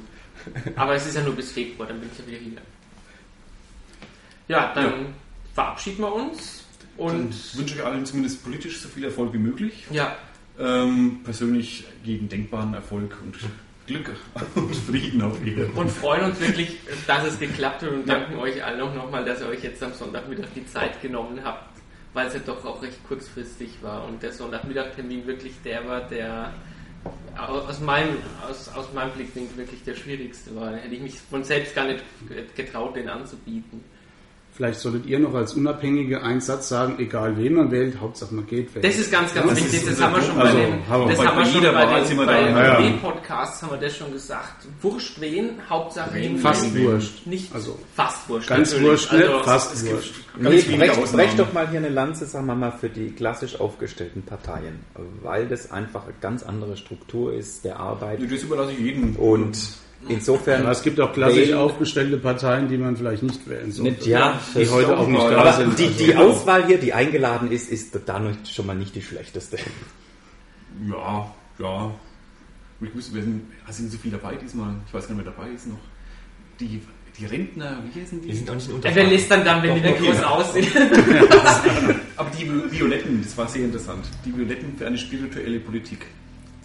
Aber es ist ja nur bis Februar, dann bin ich ja wieder hier. Ja, dann Ja. verabschieden wir uns Und und wünsche ich allen zumindest politisch so viel Erfolg wie möglich. ja, Ähm, persönlich jeden denkbaren Erfolg und Glück und Frieden auf jeden und freuen uns wirklich, dass es geklappt hat und Ja. danken euch allen auch nochmal, dass ihr euch jetzt am Sonntagmittag die Zeit genommen habt, weil es ja doch auch recht kurzfristig war und der Sonntagmittagtermin wirklich der war, der aus meinem, aus, aus meinem Blickwinkel wirklich der schwierigste war. Hätte ich mich von selbst gar nicht getraut, den anzubieten. Vielleicht solltet ihr noch als Unabhängige einen Satz sagen, egal wen man wählt, Hauptsache man geht wählen. Das ist ganz, ganz Das wichtig. ist Das unser haben wir schon Also, bei den, haben das bei haben wir schon bei den, bei den podcasts haben wir das schon gesagt. Wurscht wen, Hauptsache Wen. Fast wurscht. Nicht Also, fast wurscht. Ganz natürlich. wurscht, nicht Also, fast wurscht. Nee, Ausnahmen. brecht doch mal hier eine Lanze, sagen wir mal, für die klassisch aufgestellten Parteien, weil das einfach eine ganz andere Struktur ist der Arbeit Das überlasse ich jedem. und insofern... Aber es gibt auch klassisch wählen- aufgestellte Parteien, die man vielleicht nicht wählen sollte. Nicht, ja, die heute auch nicht da aber sind. die, Also, die Auswahl hier, die eingeladen ist, ist da noch schon mal nicht die schlechteste. Ja, ja. Ich wüsste, wir sind, sind so viel dabei diesmal. Ich weiß gar nicht, wer dabei ist noch. Die, die Rentner, wie heißen die? Die sind auch nicht Ja, wer lässt dann dann, wenn die Doch, doch, groß aussehen? Aber die Violetten, das war sehr interessant. Die Violetten für eine spirituelle Politik.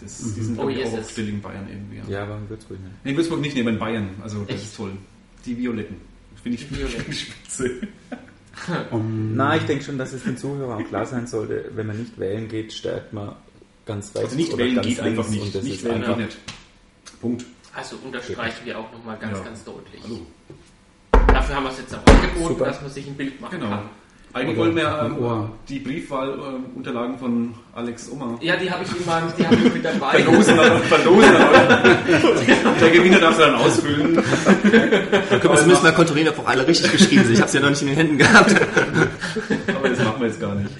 Das, Die sind, Oh, glaube ich, yes, auch yes. in Bayern irgendwie. Ja, aber in Würzburg nicht. Nee, in Würzburg nicht, nee, aber in Bayern. Also, das Echt? ist toll. Die Violetten. Finde ich, Die Violetten. spitze. Na, ich denke schon, dass es den Zuhörern auch klar sein sollte, wenn man nicht wählen geht, stärkt man ganz rechts Also nicht oder wählen ganz geht links einfach nicht. und das nicht ist wählen einfach geht nicht. Punkt. Also unterstreichen wir auch nochmal ganz, Ja. ganz deutlich. Hallo. Dafür haben wir es jetzt auch angeboten, Super. dass man sich ein Bild machen Genau. kann. Eigentlich wollen wir ähm, die Briefwahlunterlagen von Alex Oma Ja, die habe ich immer, die habe ich mit dabei. verlosen. verlosen Der Gewinner darf sie dann ausfüllen. Da können wir zumindest mal kontrollieren, ob auch alle richtig geschrieben sind. Ich habe es ja noch nicht in den Händen gehabt. Aber das machen wir jetzt gar nicht.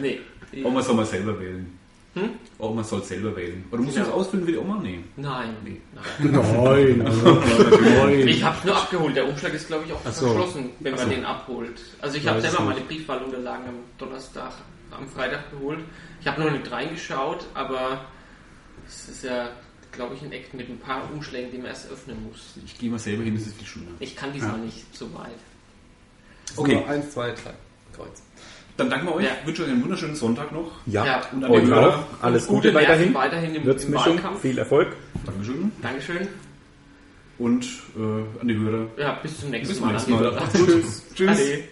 Nee. Oma soll mal selber wählen. Hm? Oma soll selber wählen. Oder musst du Ja. das ausfüllen wie die Oma? Nee. Nein. Nee. Nein. Nein, nein. Ich habe nur abgeholt. Der Umschlag ist, glaube ich, auch so. verschlossen, wenn man so. den abholt. Also ich habe selber meine Briefwahlunterlagen am Donnerstag, am Freitag geholt. Ich habe noch nicht reingeschaut, aber es ist ja, glaube ich, ein Act mit ein paar Umschlägen, die man erst öffnen muss. Ich gehe mal selber hin, das ist viel schöner. Ich kann diesmal nicht so weit. Okay. Okay. Eins, zwei, drei. Kreuz. Dann danken wir euch. Ja. Ich wünsche euch einen wunderschönen Sonntag noch. Ja, Ja, und an die euch Hörer. auch. Alles Gute Gute weiterhin. Nerven weiterhin im, im Wahlkampf. viel Erfolg. Dankeschön. Dankeschön. Und äh, an die Hörer. Ja, bis zum nächsten Bis zum Mal. nächsten Mal. Tschüss. Tschüss. Ade.